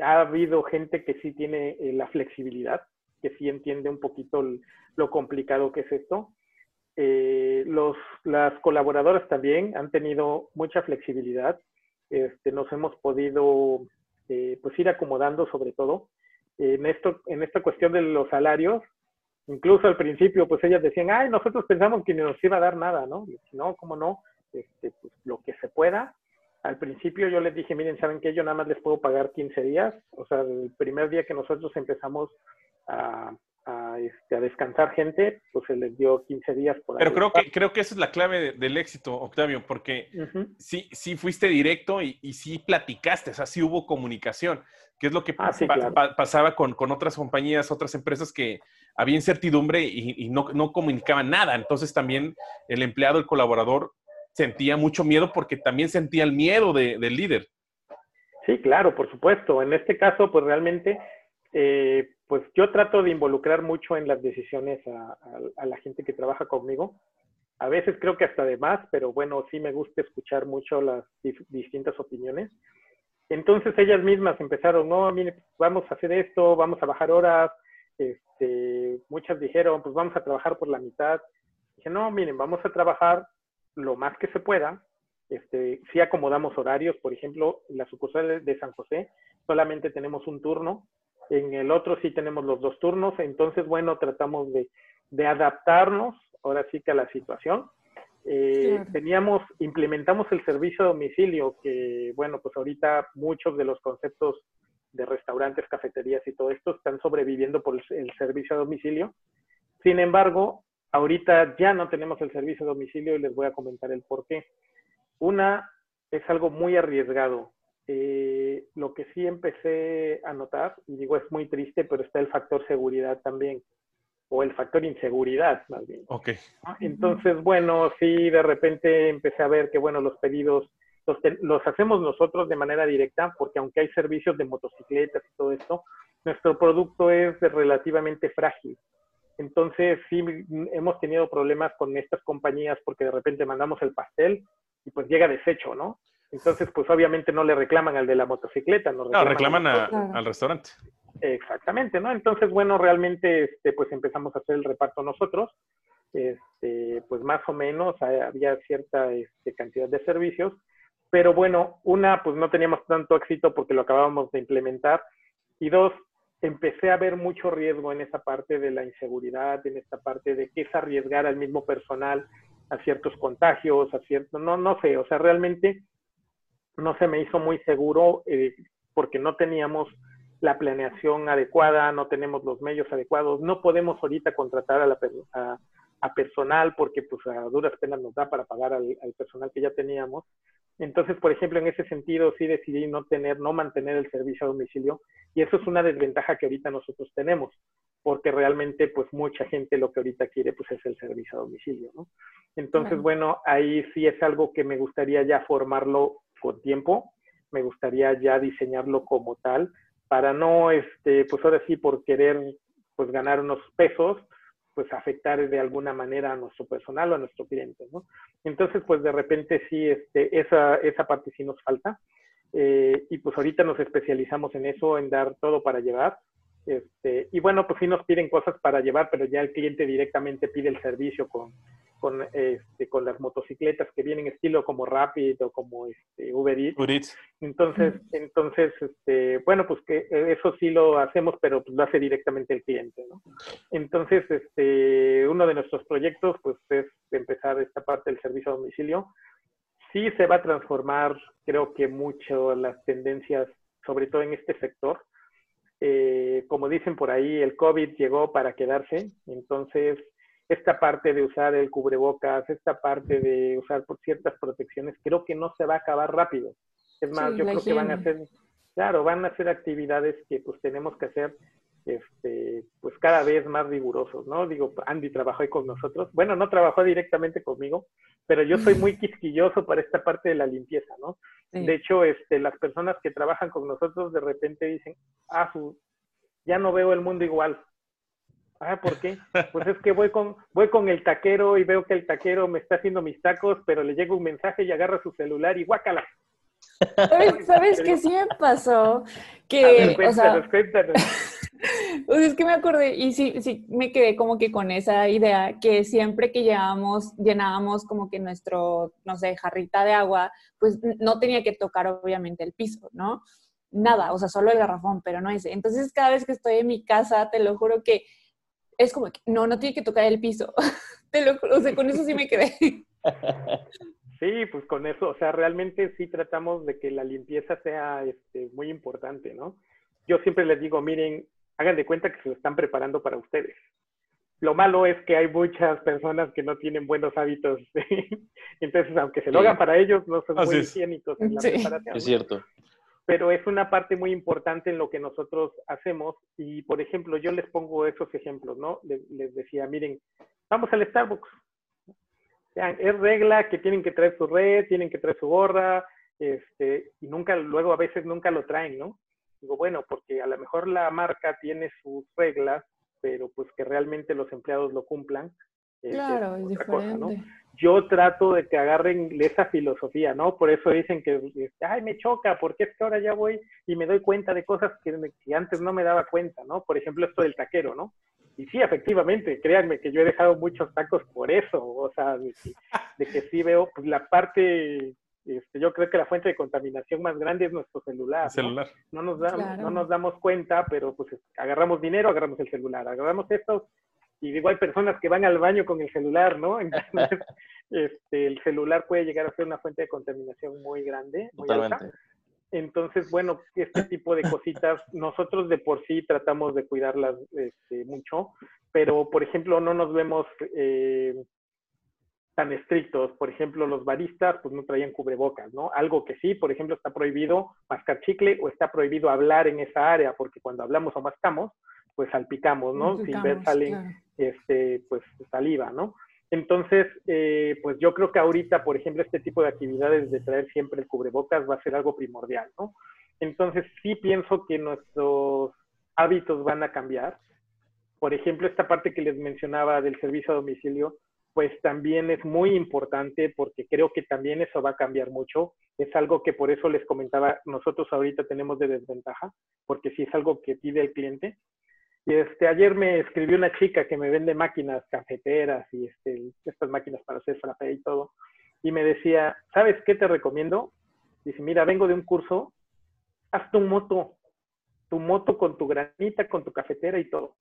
ha habido gente que sí tiene eh, la flexibilidad, que sí entiende un poquito lo complicado que es esto eh, los, las colaboradoras también han tenido mucha flexibilidad. Este, nos hemos podido eh, pues ir acomodando sobre todo. En, esto, en esta cuestión de los salarios, incluso al principio, pues ellas decían, ay, nosotros pensamos que no nos iba a dar nada, ¿no? no, ¿cómo no? Este, pues, lo que se pueda. Al principio yo les dije, miren, ¿saben qué? Yo nada más les puedo pagar 15 días. O sea, el primer día que nosotros empezamos a, a, este, a descansar gente, pues se les dio 15 días por Pero creo que, creo que esa es la clave del éxito, Octavio, porque sí, sí fuiste directo y, y, sí platicaste, o sea, sí hubo comunicación, que es lo que ah, pasaba con, con, otras compañías, otras empresas que había incertidumbre y, y no, no, comunicaban nada. Entonces también el empleado, el colaborador, sentía mucho miedo porque también sentía el miedo de, del líder. Sí, claro, por supuesto. En este caso, pues realmente, eh, pues yo trato de involucrar mucho en las decisiones a, la gente que trabaja conmigo. A veces creo que hasta de más, pero bueno, sí me gusta escuchar mucho las distintas opiniones. Entonces ellas mismas empezaron, no, mire, vamos a hacer esto, vamos a bajar horas. Este, muchas dijeron, pues vamos a trabajar por la mitad. Dije, no, miren, vamos a trabajar lo más que se pueda, este, si acomodamos horarios, por ejemplo, en la sucursal de San José solamente tenemos un turno, en el otro sí tenemos los dos turnos, entonces, bueno, tratamos de, de adaptarnos ahora sí que a la situación. Eh, teníamos, implementamos el servicio a domicilio, que bueno, pues ahorita muchos de los conceptos de restaurantes, cafeterías y todo esto están sobreviviendo por el servicio a domicilio. Sin embargo, ahorita ya no tenemos el servicio a domicilio y les voy a comentar el por qué. Una, es algo muy arriesgado. Eh, lo que sí empecé a notar, y digo es muy triste, pero está el factor seguridad también, o el factor inseguridad más bien. Ok. Entonces, bueno, sí, de repente empecé a ver que, bueno, los pedidos los, los hacemos nosotros de manera directa, porque aunque hay servicios de motocicletas y todo esto, nuestro producto es relativamente frágil. Entonces, sí, hemos tenido problemas con estas compañías porque de repente mandamos el pastel y pues llega deshecho, ¿no? Entonces, pues obviamente no le reclaman al de la motocicleta, no reclaman, al restaurante. Exactamente, ¿no? Entonces, bueno, realmente, este, pues empezamos a hacer el reparto nosotros. Este, pues más o menos había cierta este, cantidad de servicios, pero bueno, una, pues no teníamos tanto éxito porque lo acabábamos de implementar, y dos, empecé a ver mucho riesgo en esa parte de la inseguridad, en esta parte de que es arriesgar al mismo personal a ciertos contagios, a cierto, no, no sé, o sea, realmente no se me hizo muy seguro eh, porque no teníamos la planeación adecuada, no tenemos los medios adecuados, no podemos ahorita contratar a, la, a, a personal porque pues a duras penas nos da para pagar al, al, personal que ya teníamos. Entonces, por ejemplo, en ese sentido sí decidí no tener, no mantener el servicio a domicilio y eso es una desventaja que ahorita nosotros tenemos porque realmente pues mucha gente lo que ahorita quiere pues es el servicio a domicilio, ¿no? Entonces, bueno, ahí sí es algo que me gustaría ya formarlo con tiempo, me gustaría ya diseñarlo como tal, para no, este, pues ahora sí, por querer pues ganar unos pesos, pues afectar de alguna manera a nuestro personal o a nuestro cliente, ¿no? Entonces, pues de repente sí, este, esa, esa parte sí nos falta. Eh, y pues ahorita nos especializamos en eso, en dar todo para llevar. Este, y bueno, pues sí nos piden cosas para llevar, pero ya el cliente directamente pide el servicio con, con, este, con las motocicletas que vienen estilo como Rapid o como este, Uber Eats. Entonces, entonces este, bueno, pues que eso sí lo hacemos, pero pues lo hace directamente el cliente, ¿no? Entonces, este, uno de nuestros proyectos, pues es empezar esta parte del servicio a domicilio. Sí se va a transformar, creo que mucho las tendencias, sobre todo en este sector eh, como dicen por ahí, el COVID llegó para quedarse, entonces esta parte de usar el cubrebocas, esta parte de usar ciertas protecciones, creo que no se va a acabar rápido. Es más, yo creo que van a ser, claro, van a ser actividades que pues tenemos que hacer este, pues cada vez más rigurosos, ¿no? Digo, Andy trabajó ahí con nosotros. Bueno, no trabajó directamente conmigo, pero yo soy muy quisquilloso para esta parte de la limpieza, ¿no? De hecho, este, las personas que trabajan con nosotros de repente dicen, ah, ya no veo el mundo igual. Ah, ¿por qué? Pues es que voy con, voy con el taquero y veo que el taquero me está haciendo mis tacos, pero le llega un mensaje y agarra su celular y guácala. ¿Sabes, qué sí me pasó? Que, o sea, es que me acordé y sí, sí, me quedé como que con esa idea que siempre que llevábamos, llenábamos como que nuestro, no sé, jarrita de agua, pues no tenía que tocar obviamente el piso, ¿no? Nada, o sea, solo el garrafón, pero no ese. Entonces cada vez que estoy en mi casa, te lo juro que es como que no, no tiene que tocar el piso. te lo o sea, con eso sí me quedé. Sí, pues con eso, o sea, realmente sí tratamos de que la limpieza sea este, muy importante, ¿no? Yo siempre les digo, miren, hagan de cuenta que se lo están preparando para ustedes. Lo malo es que hay muchas personas que no tienen buenos hábitos. Entonces, aunque se lo hagan para ellos, no son muy higiénicos en la preparación. Es cierto. Pero es una parte muy importante en lo que nosotros hacemos. Y, por ejemplo, yo les pongo esos ejemplos, ¿no? Les, decía, miren, vamos al Starbucks. es regla que tienen que traer su red, tienen que traer su gorra, este, y nunca, luego a veces nunca lo traen, ¿no? Digo, bueno, porque a lo mejor la marca tiene sus reglas, pero pues que realmente los empleados lo cumplan. Claro, es, diferente. Yo trato de que agarren esa filosofía, ¿no? Por eso dicen que, ay, me choca, porque es que ahora ya voy y me doy cuenta de cosas que, que antes no me daba cuenta, ¿no? Por ejemplo, esto del taquero, ¿no? y sí, efectivamente, créanme que yo he dejado muchos tacos por eso, o sea, de que, sí veo, pues la parte, este, yo creo que la fuente de contaminación más grande es nuestro celular. celular. ¿no? nos damos, no nos damos cuenta, pero pues agarramos dinero, agarramos el celular, agarramos esto, y digo, hay personas que van al baño con el celular, ¿no? Entonces, este, el celular puede llegar a ser una fuente de contaminación muy grande, muy alta. Entonces, bueno, este tipo de cositas, nosotros de por sí tratamos de cuidarlas este, mucho, pero por ejemplo, no nos vemos eh, tan estrictos. Por ejemplo, los baristas pues no traían cubrebocas, ¿no? Algo que sí, por ejemplo, está prohibido mascar chicle o está prohibido hablar en esa área, porque cuando hablamos o mascamos, pues salpicamos, ¿no? Sin ver salen este, pues saliva, ¿no? Entonces, eh, pues yo creo que ahorita, por ejemplo, este tipo de actividades de traer siempre el cubrebocas va a ser algo primordial, ¿no? Entonces, sí pienso que nuestros hábitos van a cambiar. Por ejemplo, esta parte que les mencionaba del servicio a domicilio, pues también es muy importante porque creo que también eso va a cambiar mucho. Es algo que por eso les comentaba, nosotros ahorita tenemos de desventaja, porque sí es algo que pide el cliente, y este, ayer me escribió una chica que me vende máquinas cafeteras y este, estas máquinas para hacer frappé y todo. Y me decía, ¿sabes qué te recomiendo? Dice, mira, vengo de un curso, haz tu moto, tu moto con tu granita, con tu cafetera y todo.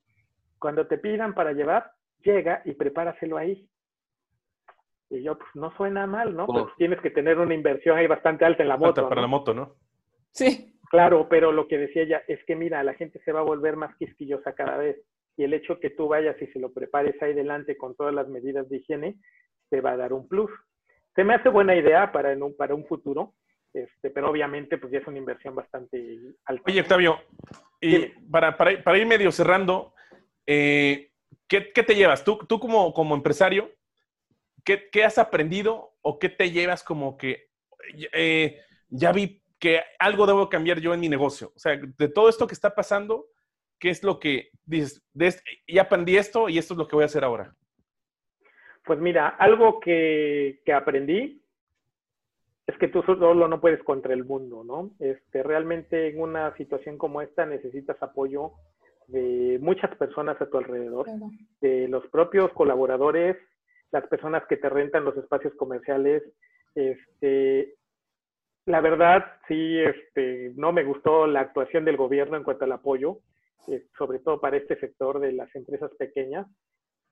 Cuando te pidan para llevar, llega y prepáraselo ahí. Y yo, pues no suena mal, ¿no? Pues tienes que tener una inversión ahí bastante alta en la moto. para la moto, ¿no? Sí. Claro, pero lo que decía ella es que mira, la gente se va a volver más quisquillosa cada vez y el hecho que tú vayas y se lo prepares ahí delante con todas las medidas de higiene te va a dar un plus. Se me hace buena idea para, un, para un futuro, este, pero obviamente pues ya es una inversión bastante alta. Oye, Octavio, y para, para, ir medio cerrando, eh, ¿qué, te llevas? Tú, tú como, como empresario, ¿qué, ¿qué, has aprendido o qué te llevas como que eh, ya vi que algo debo cambiar yo en mi negocio. O sea, de todo esto que está pasando, ¿qué es lo que dices? ya aprendí esto y esto es lo que voy a hacer ahora. Pues mira, algo que, que aprendí es que tú solo no puedes contra el mundo, ¿no? Este, realmente en una situación como esta necesitas apoyo de muchas personas a tu alrededor, de los propios colaboradores, las personas que te rentan los espacios comerciales, este, la verdad, sí, este, no me gustó la actuación del gobierno en cuanto al apoyo, eh, sobre todo para este sector de las empresas pequeñas,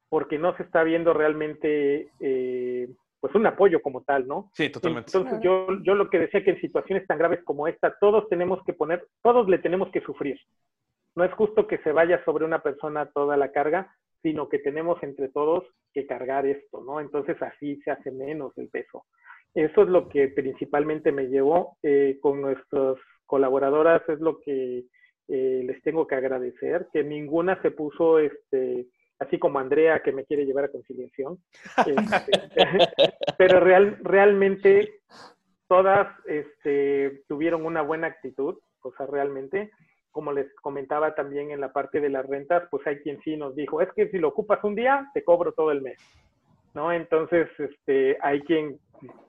porque no se está viendo realmente eh, pues un apoyo como tal, ¿no? Sí, totalmente. Entonces yo, yo lo que decía que en situaciones tan graves como esta, todos tenemos que poner, todos le tenemos que sufrir. No es justo que se vaya sobre una persona toda la carga, sino que tenemos entre todos que cargar esto, ¿no? Entonces así se hace menos el peso. Eso es lo que principalmente me llevó eh, con nuestras colaboradoras, es lo que eh, les tengo que agradecer, que ninguna se puso, este, así como Andrea, que me quiere llevar a conciliación, este, pero real, realmente todas este, tuvieron una buena actitud, o sea, realmente, como les comentaba también en la parte de las rentas, pues hay quien sí nos dijo, es que si lo ocupas un día, te cobro todo el mes. ¿No? Entonces, este, hay quien,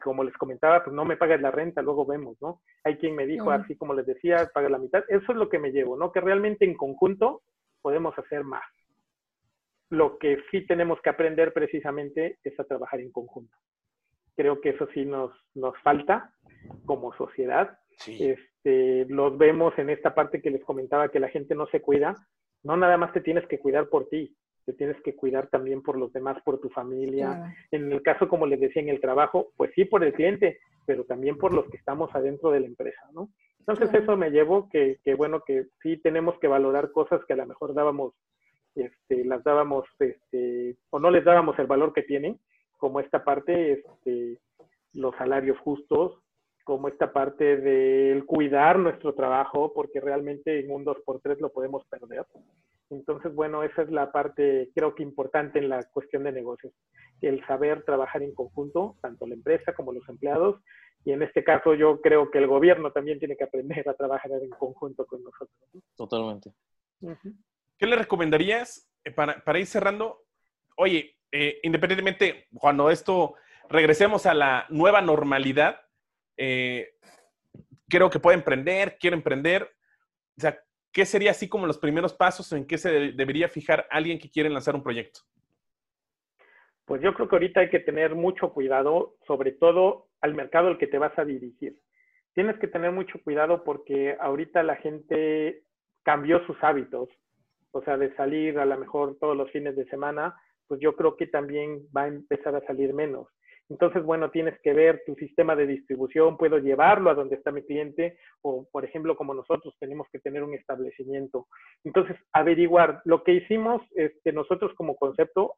como les comentaba, pues no me pagas la renta, luego vemos, ¿no? Hay quien me dijo, así como les decía, paga la mitad. Eso es lo que me llevo, ¿no? Que realmente en conjunto podemos hacer más. Lo que sí tenemos que aprender precisamente es a trabajar en conjunto. Creo que eso sí nos, nos falta como sociedad. Este, los vemos en esta parte que les comentaba que la gente no se cuida. No nada más te tienes que cuidar por ti, te tienes que cuidar también por los demás, por tu familia. En el caso, como les decía, en el trabajo, pues sí por el cliente, pero también por los que estamos adentro de la empresa, ¿no? Entonces eso me llevó que, que, bueno, que sí tenemos que valorar cosas que a lo mejor dábamos, este, las dábamos, este, o no les dábamos el valor que tienen, como esta parte, este, los salarios justos, como esta parte del cuidar nuestro trabajo, porque realmente en un 2x3 lo podemos perder. Entonces, bueno, esa es la parte, creo que importante en la cuestión de negocios, el saber trabajar en conjunto, tanto la empresa como los empleados, y en este caso yo creo que el gobierno también tiene que aprender a trabajar en conjunto con nosotros. Totalmente. ¿Qué le recomendarías eh, para, para ir cerrando? Oye, eh, independientemente, cuando esto regresemos a la nueva normalidad, eh, creo que puede emprender, quiere emprender. O sea, ¿qué sería así como los primeros pasos en qué se debería fijar alguien que quiere lanzar un proyecto? Pues yo creo que ahorita hay que tener mucho cuidado, sobre todo al mercado al que te vas a dirigir. Tienes que tener mucho cuidado porque ahorita la gente cambió sus hábitos, o sea, de salir a lo mejor todos los fines de semana, pues yo creo que también va a empezar a salir menos. Entonces, bueno, tienes que ver tu sistema de distribución, puedo llevarlo a donde está mi cliente o, por ejemplo, como nosotros tenemos que tener un establecimiento. Entonces, averiguar lo que hicimos este, nosotros como concepto,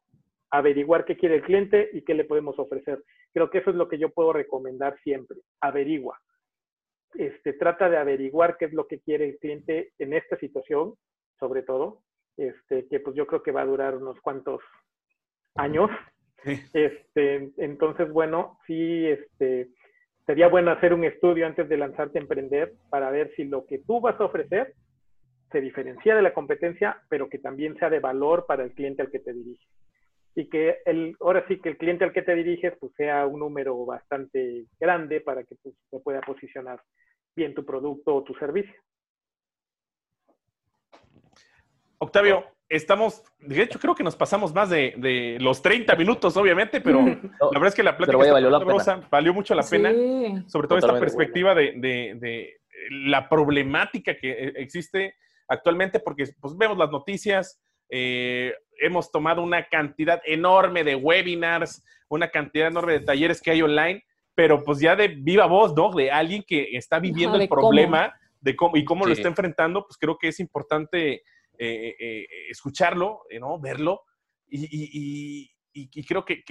averiguar qué quiere el cliente y qué le podemos ofrecer. Creo que eso es lo que yo puedo recomendar siempre. Averigua. Este, trata de averiguar qué es lo que quiere el cliente en esta situación, sobre todo, este, que pues yo creo que va a durar unos cuantos años. Este, entonces, bueno, sí, este, sería bueno hacer un estudio antes de lanzarte a emprender para ver si lo que tú vas a ofrecer se diferencia de la competencia, pero que también sea de valor para el cliente al que te diriges. Y que el, ahora sí que el cliente al que te diriges pues sea un número bastante grande para que pues, se pueda posicionar bien tu producto o tu servicio. Octavio, estamos, de hecho creo que nos pasamos más de, los 30 minutos, obviamente, pero la verdad es que la plática valió, la valió mucho la pena, sobre todo esta perspectiva de, la problemática que e, existe actualmente, porque pues, vemos las noticias, eh, hemos tomado una cantidad enorme de webinars, una cantidad enorme de talleres que hay online, pero pues ya de viva voz, ¿no? De alguien que está viviendo el problema de cómo y cómo lo está enfrentando, pues creo que es importante eh, eh, escucharlo, ¿no? Verlo. Y, creo que,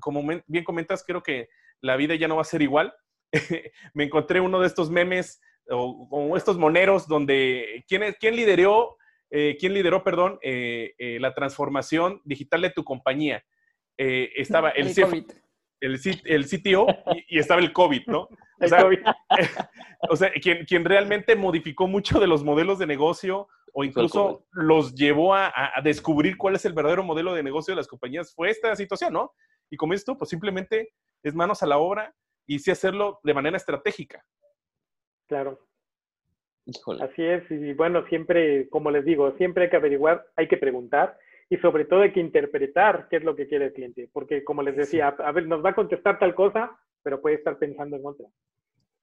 como bien comentas, creo que la vida ya no va a ser igual. Me encontré uno de estos memes o como estos moneros donde quién, quién lideró, quién lideró, perdón, la transformación digital de tu compañía. estaba el, el, el, el CTO y, estaba el COVID, ¿no? O sea, o sea quien, quien, realmente modificó mucho de los modelos de negocio o incluso los llevó a, descubrir cuál es el verdadero modelo de negocio de las compañías fue esta situación, ¿no? Y como esto, pues simplemente es manos a la obra y sí hacerlo de manera estratégica. Claro. Así es, y bueno, siempre, como les digo, siempre hay que averiguar, hay que preguntar y sobre todo hay que interpretar qué es lo que quiere el cliente, porque como les decía, a ver, nos va a contestar tal cosa, pero puede estar pensando en otra.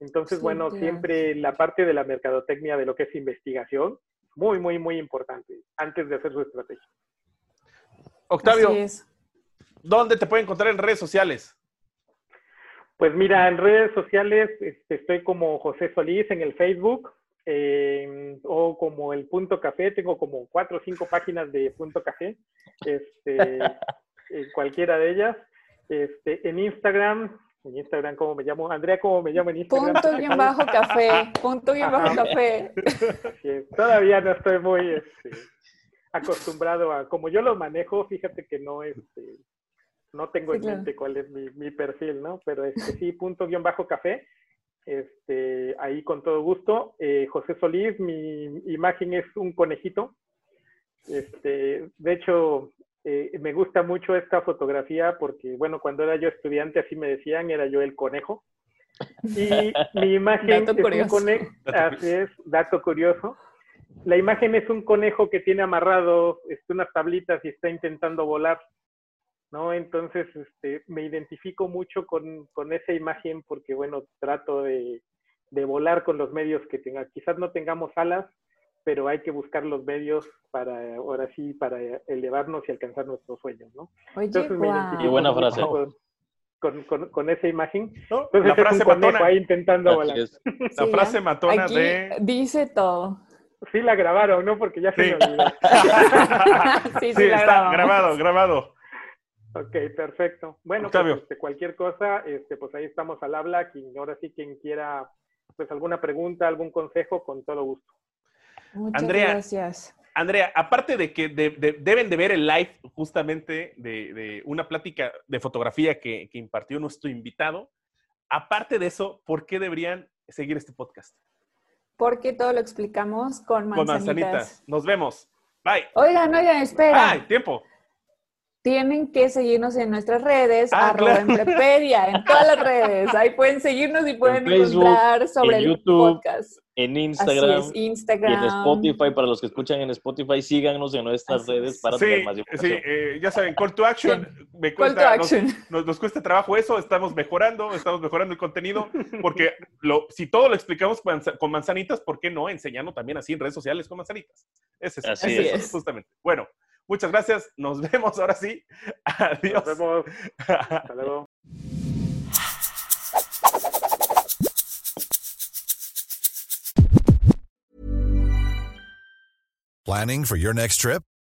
Entonces, bueno, siempre la parte de la mercadotecnia de lo que es investigación, muy, muy, muy importante antes de hacer su estrategia. Octavio, ¿dónde te pueden encontrar en redes sociales? Pues mira, en redes sociales este, estoy como José Solís en el Facebook eh, o como el Punto Café, tengo como cuatro o cinco páginas de Punto Café, este, en cualquiera de ellas. Este, en Instagram en Instagram, ¿cómo me llamo? Andrea, ¿cómo me llamo en Instagram? Punto bien bajo café, punto bien bajo café. todavía no estoy muy este, acostumbrado a, como yo lo manejo, fíjate que no, este, no tengo en mente cuál es mi, perfil, ¿no? Pero este, sí, punto bien bajo café, este, ahí con todo gusto. Eh, José Solís, mi imagen es un conejito. Este, de hecho, eh, me gusta mucho esta fotografía porque, bueno, cuando era yo estudiante, así me decían, era yo el conejo. Y mi imagen es un conejo, así es, dato curioso. La imagen es un conejo que tiene amarrado este, unas tablitas y está intentando volar, ¿no? Entonces, este, me identifico mucho con, con esa imagen porque, bueno, trato de, de volar con los medios que tenga. Quizás no tengamos alas, pero hay que buscar los medios para, ahora sí, para elevarnos y alcanzar nuestros sueños, ¿no? Oye, Entonces Qué buena frase. Con, con, con, esa imagen. Entonces, la frase matona. Ahí intentando volar. La frase matona de... Dice todo. Sí la grabaron, ¿no? Porque ya se me olvidó. sí, sí, la está grabado, grabado. Ok, perfecto. Bueno, pues, este, cualquier cosa, este, pues ahí estamos al habla. Quien, ahora sí, quien quiera pues alguna pregunta, algún consejo, con todo gusto. Muchas gracias. Andrea, aparte de que deben de ver el live justamente de, una plática de fotografía que, impartió nuestro invitado, aparte de eso, ¿por qué deberían seguir este podcast? Porque todo lo explicamos con manzanitas. Con manzanitas. Nos vemos. Bye. Oigan, oigan, espera. Ay, tiempo tienen que seguirnos en nuestras redes, ah, arroba en todas las redes. Ahí pueden seguirnos y pueden encontrar sobre el podcast. En Instagram, Instagram. Y en Spotify, para los que escuchan en Spotify, síganos en nuestras redes para tener más información. Sí, eh, ya saben, call to action. call to action. Nos, cuesta trabajo eso, estamos mejorando, estamos mejorando el contenido, porque lo, si todo lo explicamos con manzanitas, ¿por qué no enseñando también así en redes sociales con manzanitas? Ese es, así es. justamente. Bueno, Muchas gracias. Nos vemos ahora sí. Adiós. Nos vemos. Hasta luego. Planning for your next trip?